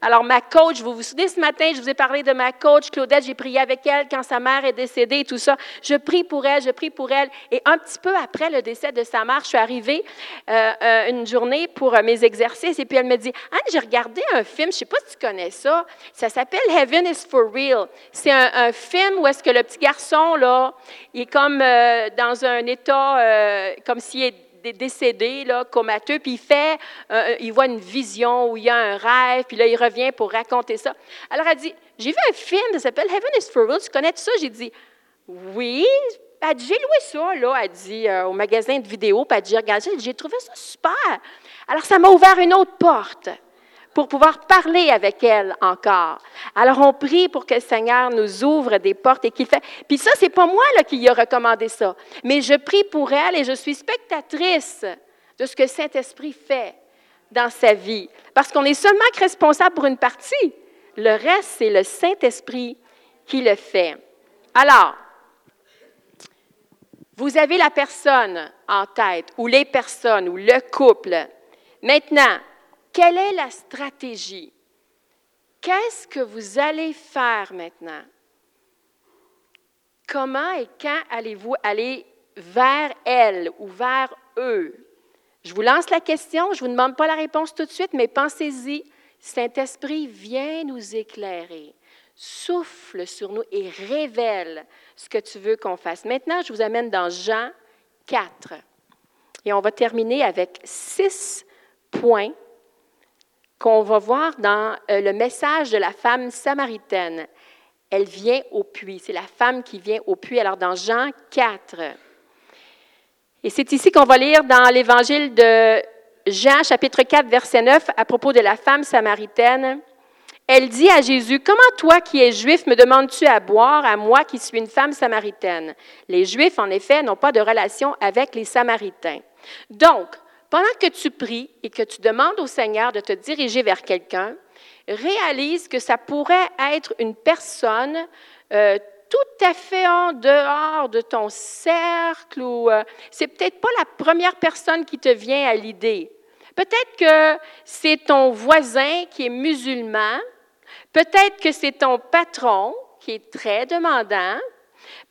Alors, ma coach, vous vous souvenez, ce matin, je vous ai parlé de ma coach, Claudette, j'ai prié avec elle quand sa mère est décédée et tout ça. Je prie pour elle, je prie pour elle. Et un petit peu après le décès de sa mère, je suis arrivée euh, euh, une journée pour euh, mes exercices, et puis elle me dit, Anne, j'ai regardé un film, je ne sais pas si tu connais ça, ça s'appelle Heaven is for Real. C'est un, film où est-ce que le petit garçon, là, il est comme euh, dans un état, euh, comme s'il est décédé, là, comateux, puis il fait, euh, il voit une vision où il y a un rêve, puis là, il revient pour raconter ça. Alors, elle dit, j'ai vu un film, ça s'appelle Heaven is for Real, tu connais ça? J'ai dit, oui, elle dit, j'ai loué ça, là, elle dit, au magasin de vidéos, puis elle dit, regarde, j'ai trouvé ça super. Alors, ça m'a ouvert une autre porte pour pouvoir parler avec elle encore. Alors, on prie pour que le Seigneur nous ouvre des portes et qu'il fait. Puis ça, c'est pas moi là, qui lui a recommandé ça, mais je prie pour elle et je suis spectatrice de ce que Saint-Esprit fait dans sa vie. Parce qu'on est seulement responsable pour une partie. Le reste, c'est le Saint-Esprit qui le fait. Alors, vous avez la personne en tête, ou les personnes, ou le couple. Maintenant, quelle est la stratégie? Qu'est-ce que vous allez faire maintenant? Comment et quand allez-vous aller vers elle ou vers eux? Je vous lance la question, je ne vous demande pas la réponse tout de suite, mais pensez-y. Saint-Esprit viens nous éclairer, souffle sur nous et révèle ce que tu veux qu'on fasse. Maintenant, je vous amène dans Jean 4. Et on va terminer avec 6 point qu'on va voir dans euh, le message de la femme samaritaine. Elle vient au puits. C'est la femme qui vient au puits. Alors dans Jean 4. Et c'est ici qu'on va lire dans l'évangile de Jean chapitre 4 verset 9 à propos de la femme samaritaine. Elle dit à Jésus, Comment toi qui es juif me demandes-tu à boire à moi qui suis une femme samaritaine Les juifs, en effet, n'ont pas de relation avec les samaritains. Donc, pendant que tu pries et que tu demandes au Seigneur de te diriger vers quelqu'un, réalise que ça pourrait être une personne euh, tout à fait en dehors de ton cercle ou euh, c'est peut-être pas la première personne qui te vient à l'idée. Peut-être que c'est ton voisin qui est musulman, peut-être que c'est ton patron qui est très demandant,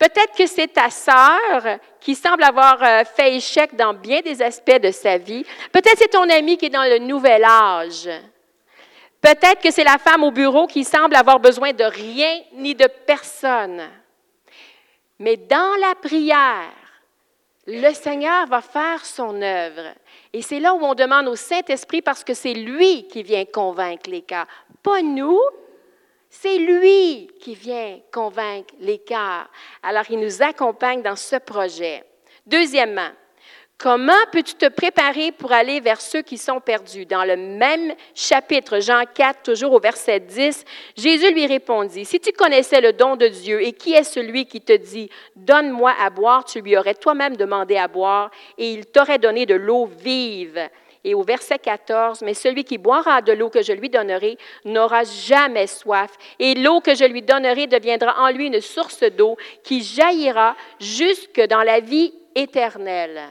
peut-être que c'est ta sœur qui semble avoir euh, fait échec dans bien des aspects de sa vie, peut-être c'est ton ami qui est dans le nouvel âge. Peut-être que c'est la femme au bureau qui semble avoir besoin de rien ni de personne. Mais dans la prière, le Seigneur va faire son œuvre. Et c'est là où on demande au Saint-Esprit parce que c'est lui qui vient convaincre les cœurs. Pas nous, c'est lui qui vient convaincre les cœurs. Alors il nous accompagne dans ce projet. Deuxièmement, Comment peux-tu te préparer pour aller vers ceux qui sont perdus? Dans le même chapitre, Jean 4, toujours au verset 10, Jésus lui répondit, Si tu connaissais le don de Dieu et qui est celui qui te dit, Donne-moi à boire, tu lui aurais toi-même demandé à boire et il t'aurait donné de l'eau vive. Et au verset 14, Mais celui qui boira de l'eau que je lui donnerai n'aura jamais soif, et l'eau que je lui donnerai deviendra en lui une source d'eau qui jaillira jusque dans la vie éternelle.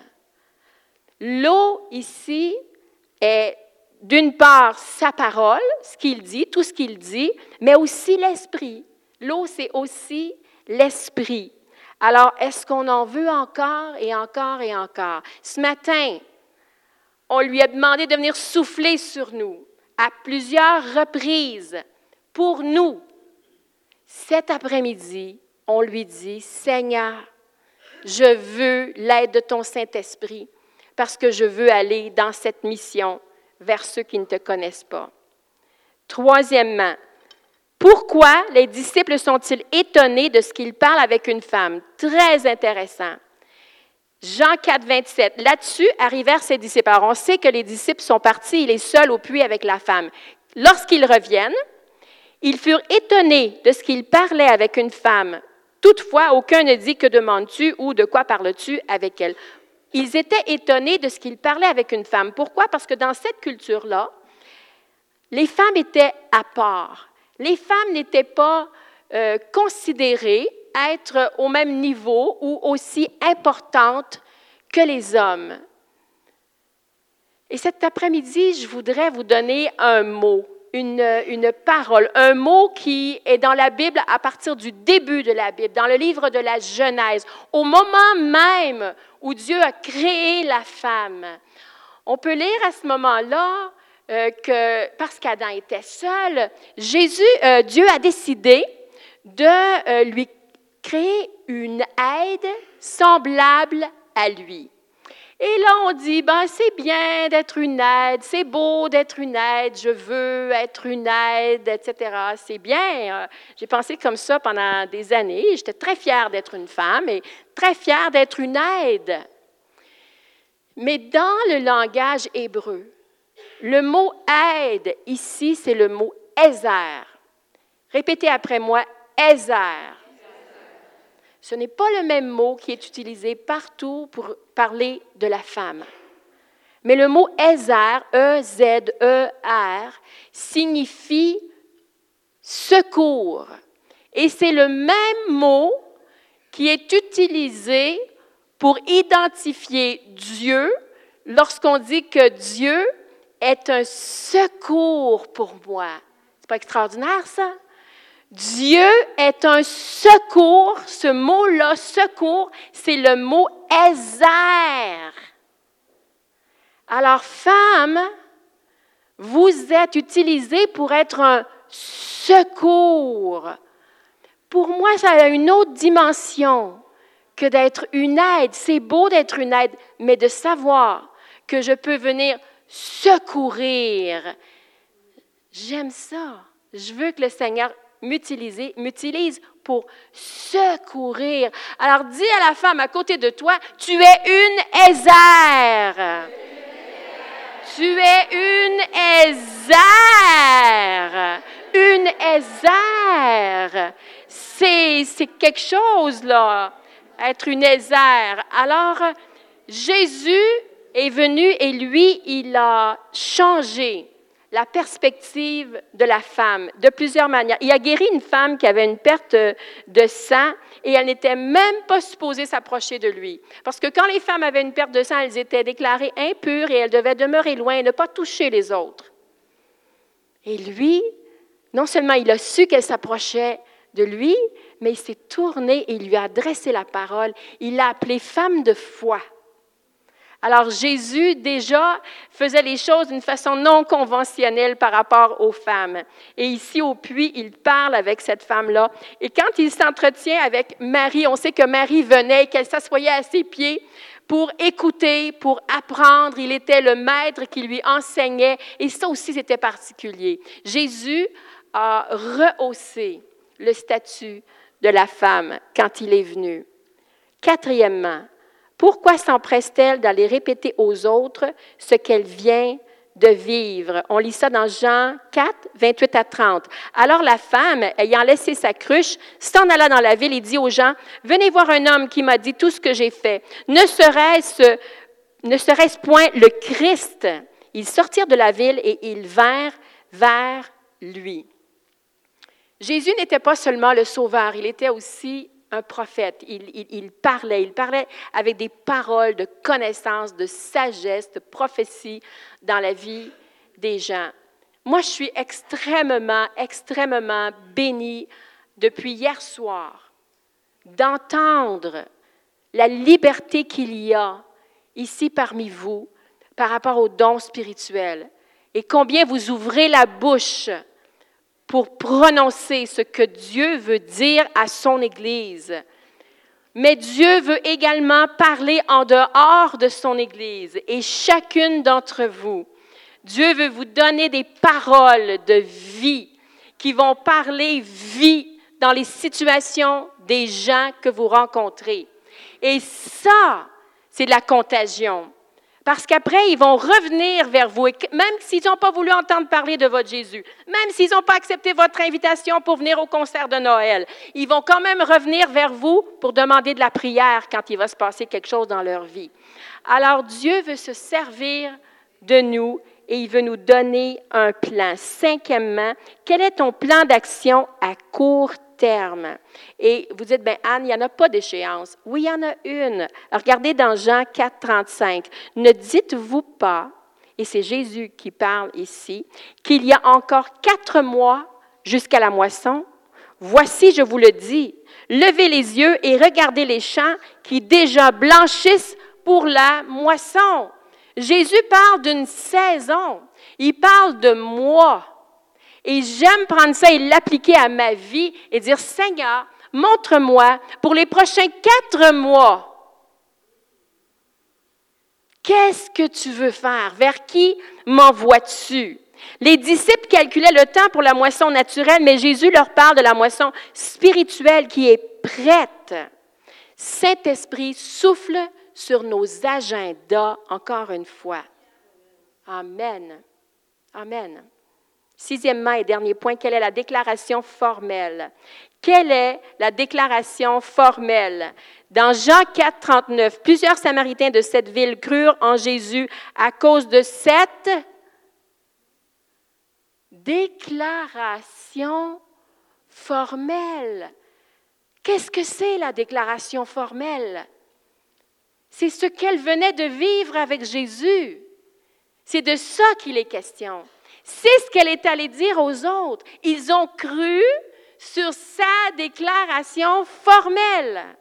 L'eau ici est d'une part sa parole, ce qu'il dit, tout ce qu'il dit, mais aussi l'esprit. L'eau, c'est aussi l'esprit. Alors, est-ce qu'on en veut encore et encore et encore? Ce matin, on lui a demandé de venir souffler sur nous à plusieurs reprises pour nous. Cet après-midi, on lui dit, Seigneur, je veux l'aide de ton Saint-Esprit parce que je veux aller dans cette mission vers ceux qui ne te connaissent pas. Troisièmement, pourquoi les disciples sont-ils étonnés de ce qu'il parle avec une femme? Très intéressant. Jean 4, 27. Là-dessus arrivèrent ses disciples. Alors, on sait que les disciples sont partis, il est seul au puits avec la femme. Lorsqu'ils reviennent, ils furent étonnés de ce qu'il parlait avec une femme. Toutefois, aucun ne dit que demandes-tu ou de quoi parles-tu avec elle ils étaient étonnés de ce qu'il parlait avec une femme. Pourquoi? Parce que dans cette culture-là, les femmes étaient à part. Les femmes n'étaient pas euh, considérées être au même niveau ou aussi importantes que les hommes. Et cet après-midi, je voudrais vous donner un mot une, parole, un mot qui est dans la Bible à partir du début de la Bible, dans le livre de la Genèse, au moment même où Dieu a créé la femme. On peut lire à ce moment-là euh, que parce qu'Adam était seul, Jésus, euh, Dieu a décidé de euh, lui créer une aide semblable à lui. Et là, on dit, ben, c'est bien d'être une aide, c'est beau d'être une aide, je veux être une aide, etc. C'est bien. J'ai pensé comme ça pendant des années. J'étais très fière d'être une femme et très fière d'être une aide. Mais dans le langage hébreu, le mot aide ici, c'est le mot Ezer. Répétez après moi, Ezer. Ce n'est pas le même mot qui est utilisé partout pour parler de la femme. Mais le mot Ezer, E-Z-E-R, signifie secours. Et c'est le même mot qui est utilisé pour identifier Dieu lorsqu'on dit que Dieu est un secours pour moi. C'est pas extraordinaire, ça? Dieu est un secours. Ce mot-là, secours, c'est le mot Ezer. Alors, femme, vous êtes utilisée pour être un secours. Pour moi, ça a une autre dimension que d'être une aide. C'est beau d'être une aide, mais de savoir que je peux venir secourir. J'aime ça. Je veux que le Seigneur m'utilise pour secourir. Alors dis à la femme à côté de toi, tu es une Ézère. Tu es une Ézère. Une Ézère. C'est, c'est quelque chose, là, être une Ézère. Alors, Jésus est venu et lui, il a changé la perspective de la femme de plusieurs manières. Il a guéri une femme qui avait une perte de sang et elle n'était même pas supposée s'approcher de lui. Parce que quand les femmes avaient une perte de sang, elles étaient déclarées impures et elles devaient demeurer loin et ne pas toucher les autres. Et lui, non seulement il a su qu'elle s'approchait de lui, mais il s'est tourné et il lui a adressé la parole. Il l'a appelée femme de foi. Alors Jésus déjà faisait les choses d'une façon non conventionnelle par rapport aux femmes. Et ici au puits, il parle avec cette femme-là. Et quand il s'entretient avec Marie, on sait que Marie venait, qu'elle s'assoyait à ses pieds pour écouter, pour apprendre. Il était le maître qui lui enseignait. Et ça aussi, c'était particulier. Jésus a rehaussé le statut de la femme quand il est venu. Quatrièmement, pourquoi s'empresse-t-elle d'aller répéter aux autres ce qu'elle vient de vivre? On lit ça dans Jean 4, 28 à 30. Alors la femme, ayant laissé sa cruche, s'en alla dans la ville et dit aux gens, Venez voir un homme qui m'a dit tout ce que j'ai fait. Ne serait-ce, ne serait-ce point le Christ? Ils sortirent de la ville et ils vinrent vers lui. Jésus n'était pas seulement le sauveur, il était aussi un prophète. Il, parlait, il parlait avec des paroles de connaissance, de sagesse, de prophétie dans la vie des gens. Moi, je suis extrêmement, extrêmement bénie depuis hier soir d'entendre la liberté qu'il y a ici parmi vous par rapport aux dons spirituels et combien vous ouvrez la bouche pour prononcer ce que Dieu veut dire à son Église. Mais Dieu veut également parler en dehors de son Église et chacune d'entre vous. Dieu veut vous donner des paroles de vie qui vont parler vie dans les situations des gens que vous rencontrez. Et ça, c'est de la contagion. Parce qu'après, ils vont revenir vers vous, même s'ils n'ont pas voulu entendre parler de votre Jésus, même s'ils n'ont pas accepté votre invitation pour venir au concert de Noël, ils vont quand même revenir vers vous pour demander de la prière quand il va se passer quelque chose dans leur vie. Alors Dieu veut se servir de nous et il veut nous donner un plan. Cinquièmement, quel est ton plan d'action à court terme? Et vous dites, ben Anne, il n'y en a pas d'échéance. Oui, il y en a une. regardez dans Jean 4, 35. Ne dites-vous pas, et c'est Jésus qui parle ici, qu'il y a encore quatre mois jusqu'à la moisson? Voici, je vous le dis, levez les yeux et regardez les champs qui déjà blanchissent pour la moisson. Jésus parle d'une saison. Il parle de mois. Et j'aime prendre ça et l'appliquer à ma vie et dire, Seigneur, montre-moi pour les prochains quatre mois, qu'est-ce que tu veux faire? Vers qui m'envoies-tu? Les disciples calculaient le temps pour la moisson naturelle, mais Jésus leur parle de la moisson spirituelle qui est prête. Saint-Esprit souffle sur nos agendas encore une fois. Amen. Amen. Sixièmement et dernier point, quelle est la déclaration formelle? Quelle est la déclaration formelle? Dans Jean 4, 39, plusieurs Samaritains de cette ville crurent en Jésus à cause de cette déclaration formelle. Qu'est-ce que c'est la déclaration formelle? C'est ce qu'elle venait de vivre avec Jésus. C'est de ça qu'il est question. C'est ce qu'elle est allée dire aux autres. Ils ont cru sur sa déclaration formelle.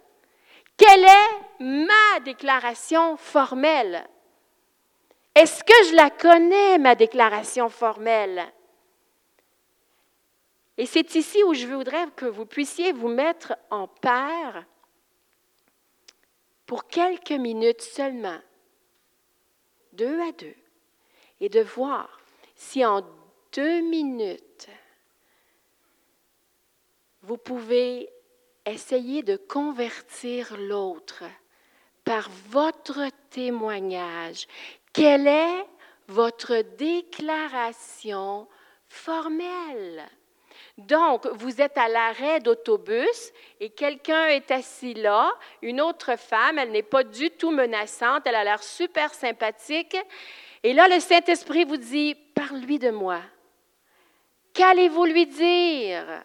Quelle est ma déclaration formelle? Est-ce que je la connais, ma déclaration formelle? Et c'est ici où je voudrais que vous puissiez vous mettre en paire pour quelques minutes seulement, deux à deux, et de voir si en deux minutes, vous pouvez essayer de convertir l'autre par votre témoignage, quelle est votre déclaration formelle? Donc, vous êtes à l'arrêt d'autobus et quelqu'un est assis là, une autre femme, elle n'est pas du tout menaçante, elle a l'air super sympathique et là, le Saint-Esprit vous dit, parle-lui de moi. Qu'allez-vous lui dire?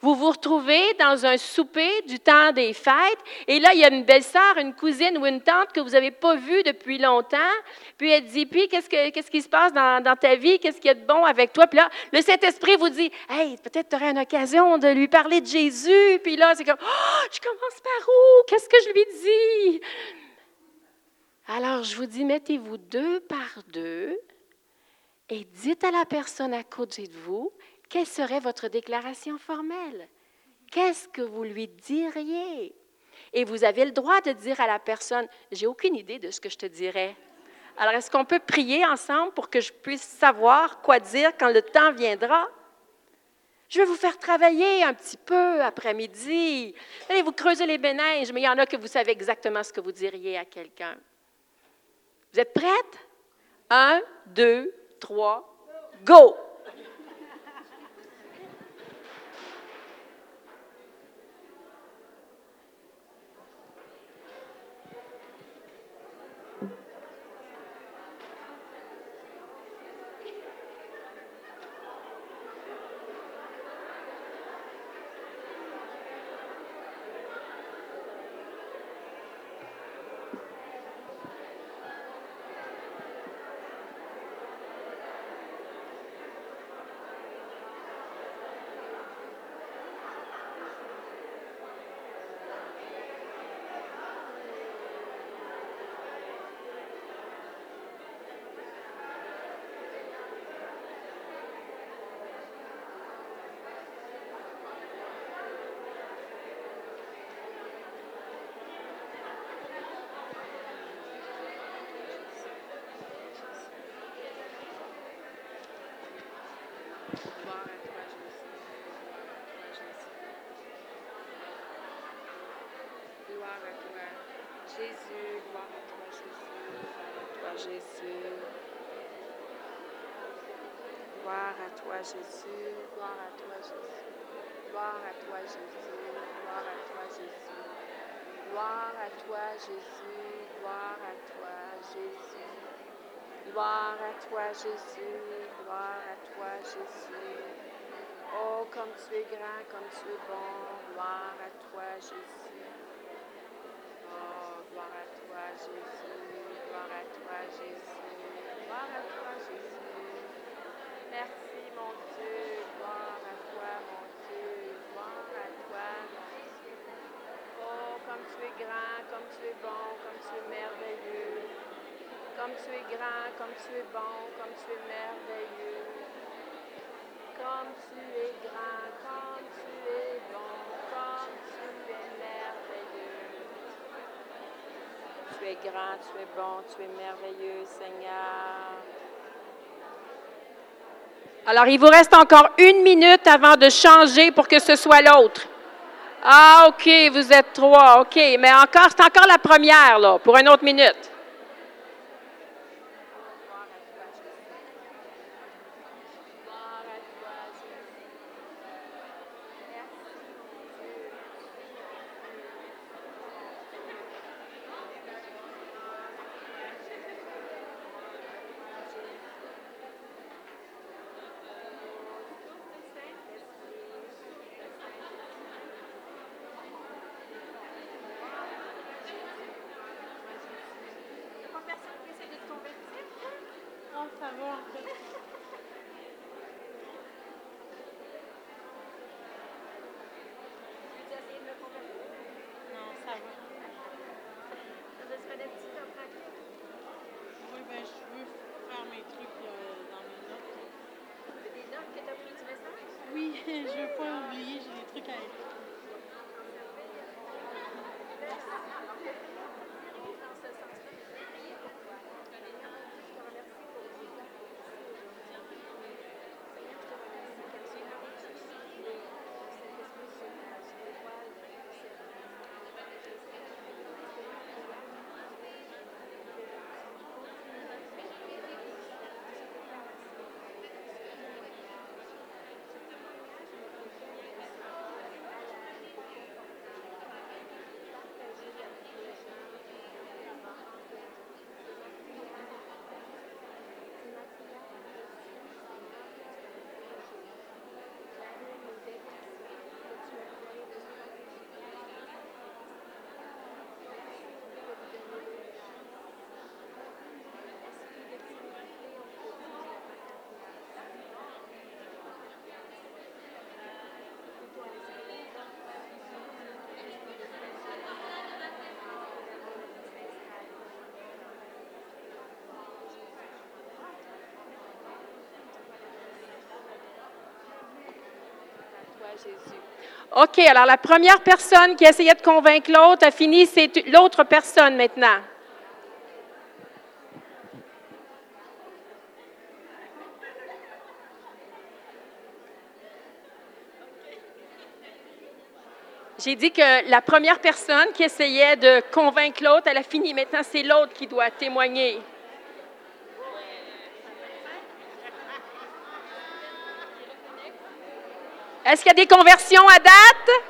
Vous vous retrouvez dans un souper du temps des fêtes, et là, il y a une belle-sœur, une cousine ou une tante que vous n'avez pas vue depuis longtemps. Puis elle dit, puis qu'est-ce, qu'est-ce qui se passe dans, dans ta vie? Qu'est-ce qu'il y a de bon avec toi? Puis là, le Saint-Esprit vous dit, hey, peut-être tu aurais une occasion de lui parler de Jésus. Puis là, c'est comme, oh, je commence par où? Qu'est-ce que je lui dis? Alors, je vous dis, mettez-vous deux par deux et dites à la personne à côté de vous, quelle serait votre déclaration formelle? Qu'est-ce que vous lui diriez? Et vous avez le droit de dire à la personne, j'ai aucune idée de ce que je te dirais. Alors, est-ce qu'on peut prier ensemble pour que je puisse savoir quoi dire quand le temps viendra? Je vais vous faire travailler un petit peu après-midi. Allez vous creuser les béneiges, mais il y en a que vous savez exactement ce que vous diriez à quelqu'un. Vous êtes prête? Un, deux, 3, go! Jésus, gloire à toi Jésus, gloire à toi Jésus. Gloire à toi Jésus, gloire à toi Jésus, gloire à toi Jésus, gloire à toi Jésus. Gloire à toi Jésus, gloire à toi Jésus. Gloire à toi Jésus, gloire à toi Jésus. Oh, comme tu es grand, comme tu es bon, gloire à toi Jésus. Jésus. Gloire à toi, Jésus. Gloire à toi, Jésus. Merci, mon Dieu. Gloire à toi, mon Dieu. Gloire à toi. Oh, comme tu es grand, comme tu es bon, comme tu es merveilleux. Comme tu es grand, comme tu es bon, comme tu es merveilleux. Comme tu es grand, comme tu es bon, comme tu es merveilleux. Tu es grand, tu es bon, tu es merveilleux, Seigneur. Alors, il vous reste encore une minute avant de changer pour que ce soit l'autre. Ah, OK, vous êtes trois, OK. Mais encore, c'est encore la première, là, pour une autre minute. Ça va. Non, ça va. Ça doit des petits temps Oui, ben je veux faire mes trucs euh, dans mes notes. Des notes que t'as pris du message? Oui, <laughs> je veux pas oublier, j'ai des trucs à écrire. OK, alors la première personne qui essayait de convaincre l'autre a fini, c'est l'autre personne maintenant. J'ai dit que la première personne qui essayait de convaincre l'autre, elle a fini. Maintenant, c'est l'autre qui doit témoigner. Est-ce qu'il y a des conversions à date?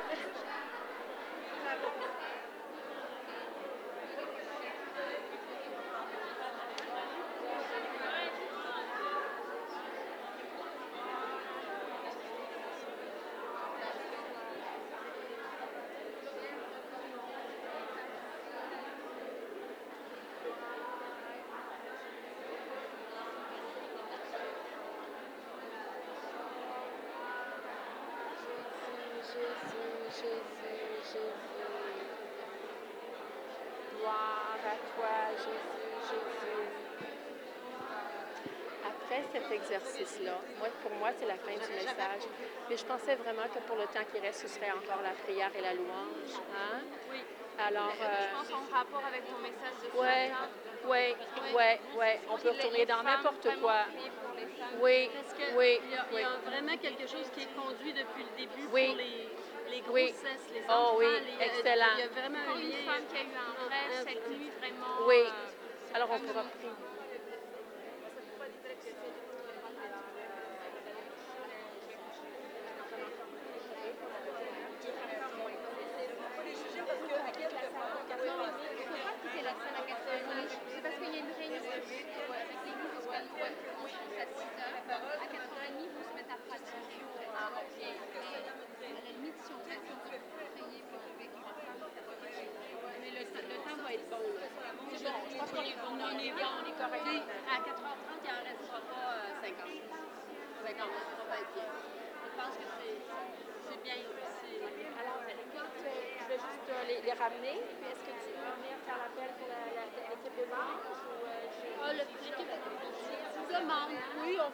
je pensais vraiment que pour le temps qui reste, ce serait encore la prière et la louange. Hein? Oui. Alors, je euh, pense en rapport avec ton message de ce ouais, Oui, oui, oui. On peut retourner dans n'importe quoi. Oui, Parce que oui, il y, a, il y a vraiment quelque chose qui est conduit depuis le début pour les, les grossesses, les enfants. Oh oui, excellent. Il y a vraiment une femme qui a eu un rêve cette nuit, vraiment. Oui. Euh, Alors, on pourra prier.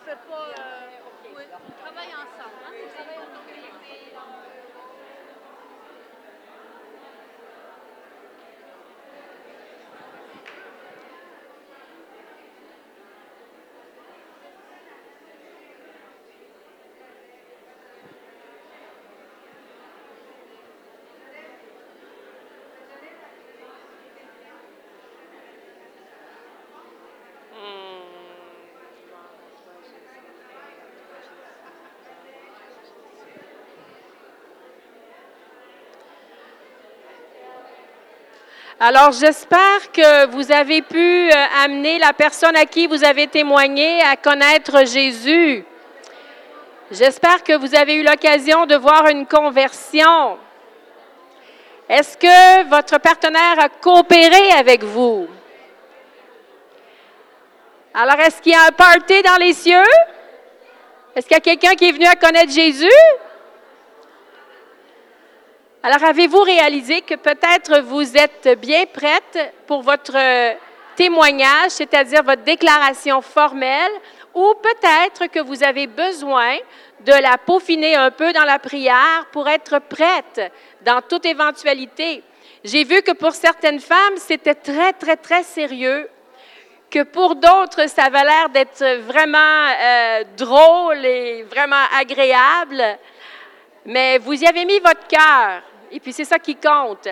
fait pas. Euh, oui, on travaille ensemble. Hein, Alors, j'espère que vous avez pu euh, amener la personne à qui vous avez témoigné à connaître Jésus. J'espère que vous avez eu l'occasion de voir une conversion. Est-ce que votre partenaire a coopéré avec vous? Alors, est-ce qu'il y a un party dans les cieux? Est-ce qu'il y a quelqu'un qui est venu à connaître Jésus? Alors, avez-vous réalisé que peut-être vous êtes bien prête pour votre témoignage, c'est-à-dire votre déclaration formelle, ou peut-être que vous avez besoin de la peaufiner un peu dans la prière pour être prête dans toute éventualité? J'ai vu que pour certaines femmes, c'était très, très, très sérieux, que pour d'autres, ça avait l'air d'être vraiment euh, drôle et vraiment agréable, mais vous y avez mis votre cœur. Et puis c'est ça qui compte.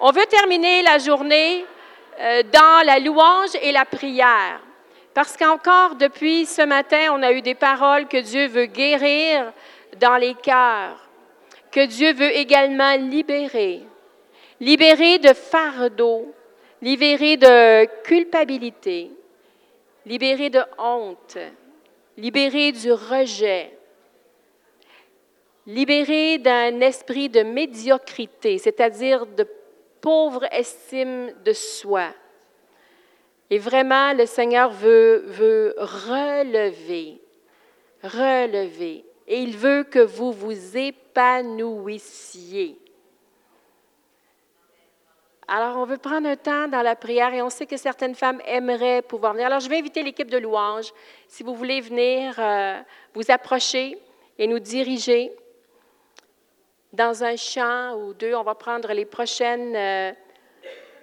On veut terminer la journée euh, dans la louange et la prière. Parce qu'encore depuis ce matin, on a eu des paroles que Dieu veut guérir dans les cœurs, que Dieu veut également libérer. Libérer de fardeau, libérer de culpabilité, libérer de honte, libérer du rejet, libéré d'un esprit de médiocrité, c'est-à-dire de pauvre estime de soi. Et vraiment, le Seigneur veut, relever, relever. Et il veut que vous vous épanouissiez. Alors, on veut prendre un temps dans la prière et on sait que certaines femmes aimeraient pouvoir venir. Alors, je vais inviter l'équipe de louange, si vous voulez venir euh, vous approcher et nous diriger. Dans un chant ou deux. On va prendre les prochaines euh,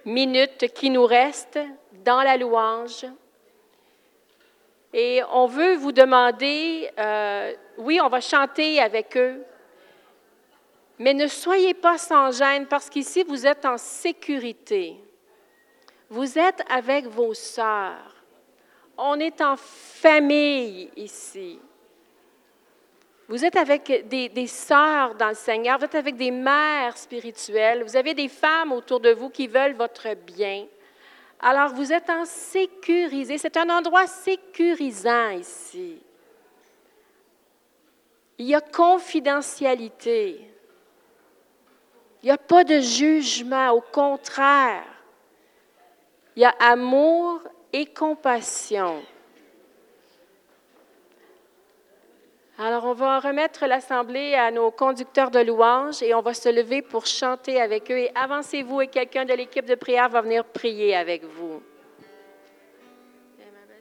minutes qui nous restent dans la louange. Et on veut vous demander, euh, oui, on va chanter avec eux, mais ne soyez pas sans gêne parce qu'ici, vous êtes en sécurité. Vous êtes avec vos sœurs. On est en famille ici. Vous êtes avec des, des sœurs dans le Seigneur, vous êtes avec des mères spirituelles, vous avez des femmes autour de vous qui veulent votre bien. Alors vous êtes en sécurisé. C'est un endroit sécurisant ici. Il y a confidentialité. Il n'y a pas de jugement, au contraire. Il y a amour et compassion. Alors, on va remettre l'assemblée à nos conducteurs de louanges et on va se lever pour chanter avec eux. Avancez-vous et quelqu'un de l'équipe de prière va venir prier avec vous.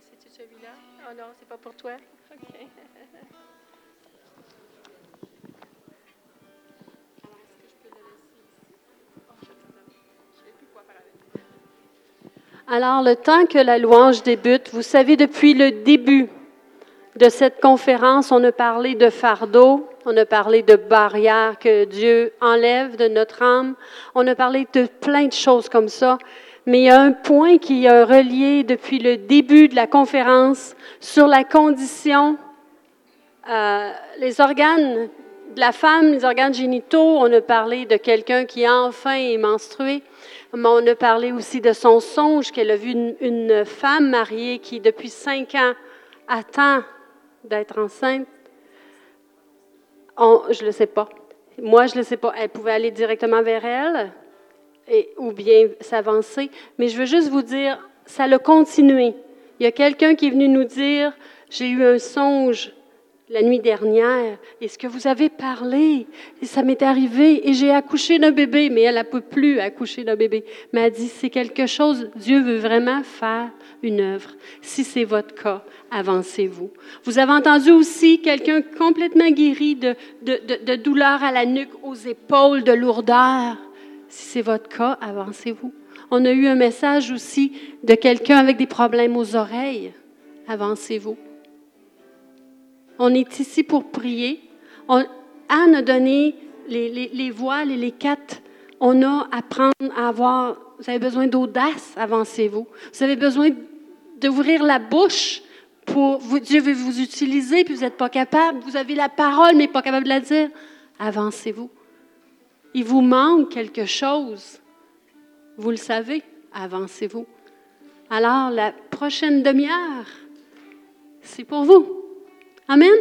C'est-tu celui-là? Oh non, c'est pas pour toi? Alors, le temps que la louange débute, vous savez, depuis le début de cette conférence, on a parlé de fardeau, on a parlé de barrières que Dieu enlève de notre âme, on a parlé de plein de choses comme ça. Mais il y a un point qui a relié depuis le début de la conférence sur la condition, euh, les organes de la femme, les organes génitaux. On a parlé de quelqu'un qui enfin est menstrué. Mais on a parlé aussi de son songe, qu'elle a vu une, femme mariée qui, depuis cinq ans, attend d'être enceinte. je ne le sais pas. Moi, je ne le sais pas. Elle pouvait aller directement vers elle et, ou bien s'avancer. Mais je veux juste vous dire, ça l'a continué. Il y a quelqu'un qui est venu nous dire, j'ai eu un songe la nuit dernière, est ce que vous avez parlé, ça m'est arrivé, et j'ai accouché d'un bébé, mais elle ne peut plus accoucher d'un bébé. Mais elle dit, c'est quelque chose, Dieu veut vraiment faire une œuvre. Si c'est votre cas, avancez-vous. Vous avez entendu aussi quelqu'un complètement guéri de, de, de, douleur à la nuque, aux épaules, de lourdeur. Si c'est votre cas, avancez-vous. On a eu un message aussi de quelqu'un avec des problèmes aux oreilles. Avancez-vous. On est ici pour prier. Anne a donné les, voiles et les quatre. On a à apprendre à avoir, vous avez besoin d'audace, avancez-vous. Vous avez besoin d'ouvrir la bouche Dieu veut vous utiliser, puis vous n'êtes pas capable. Vous avez la parole, mais pas capable de la dire. Avancez-vous. Il vous manque quelque chose. Vous le savez. Avancez-vous. Alors, la prochaine demi-heure, c'est pour vous. Amen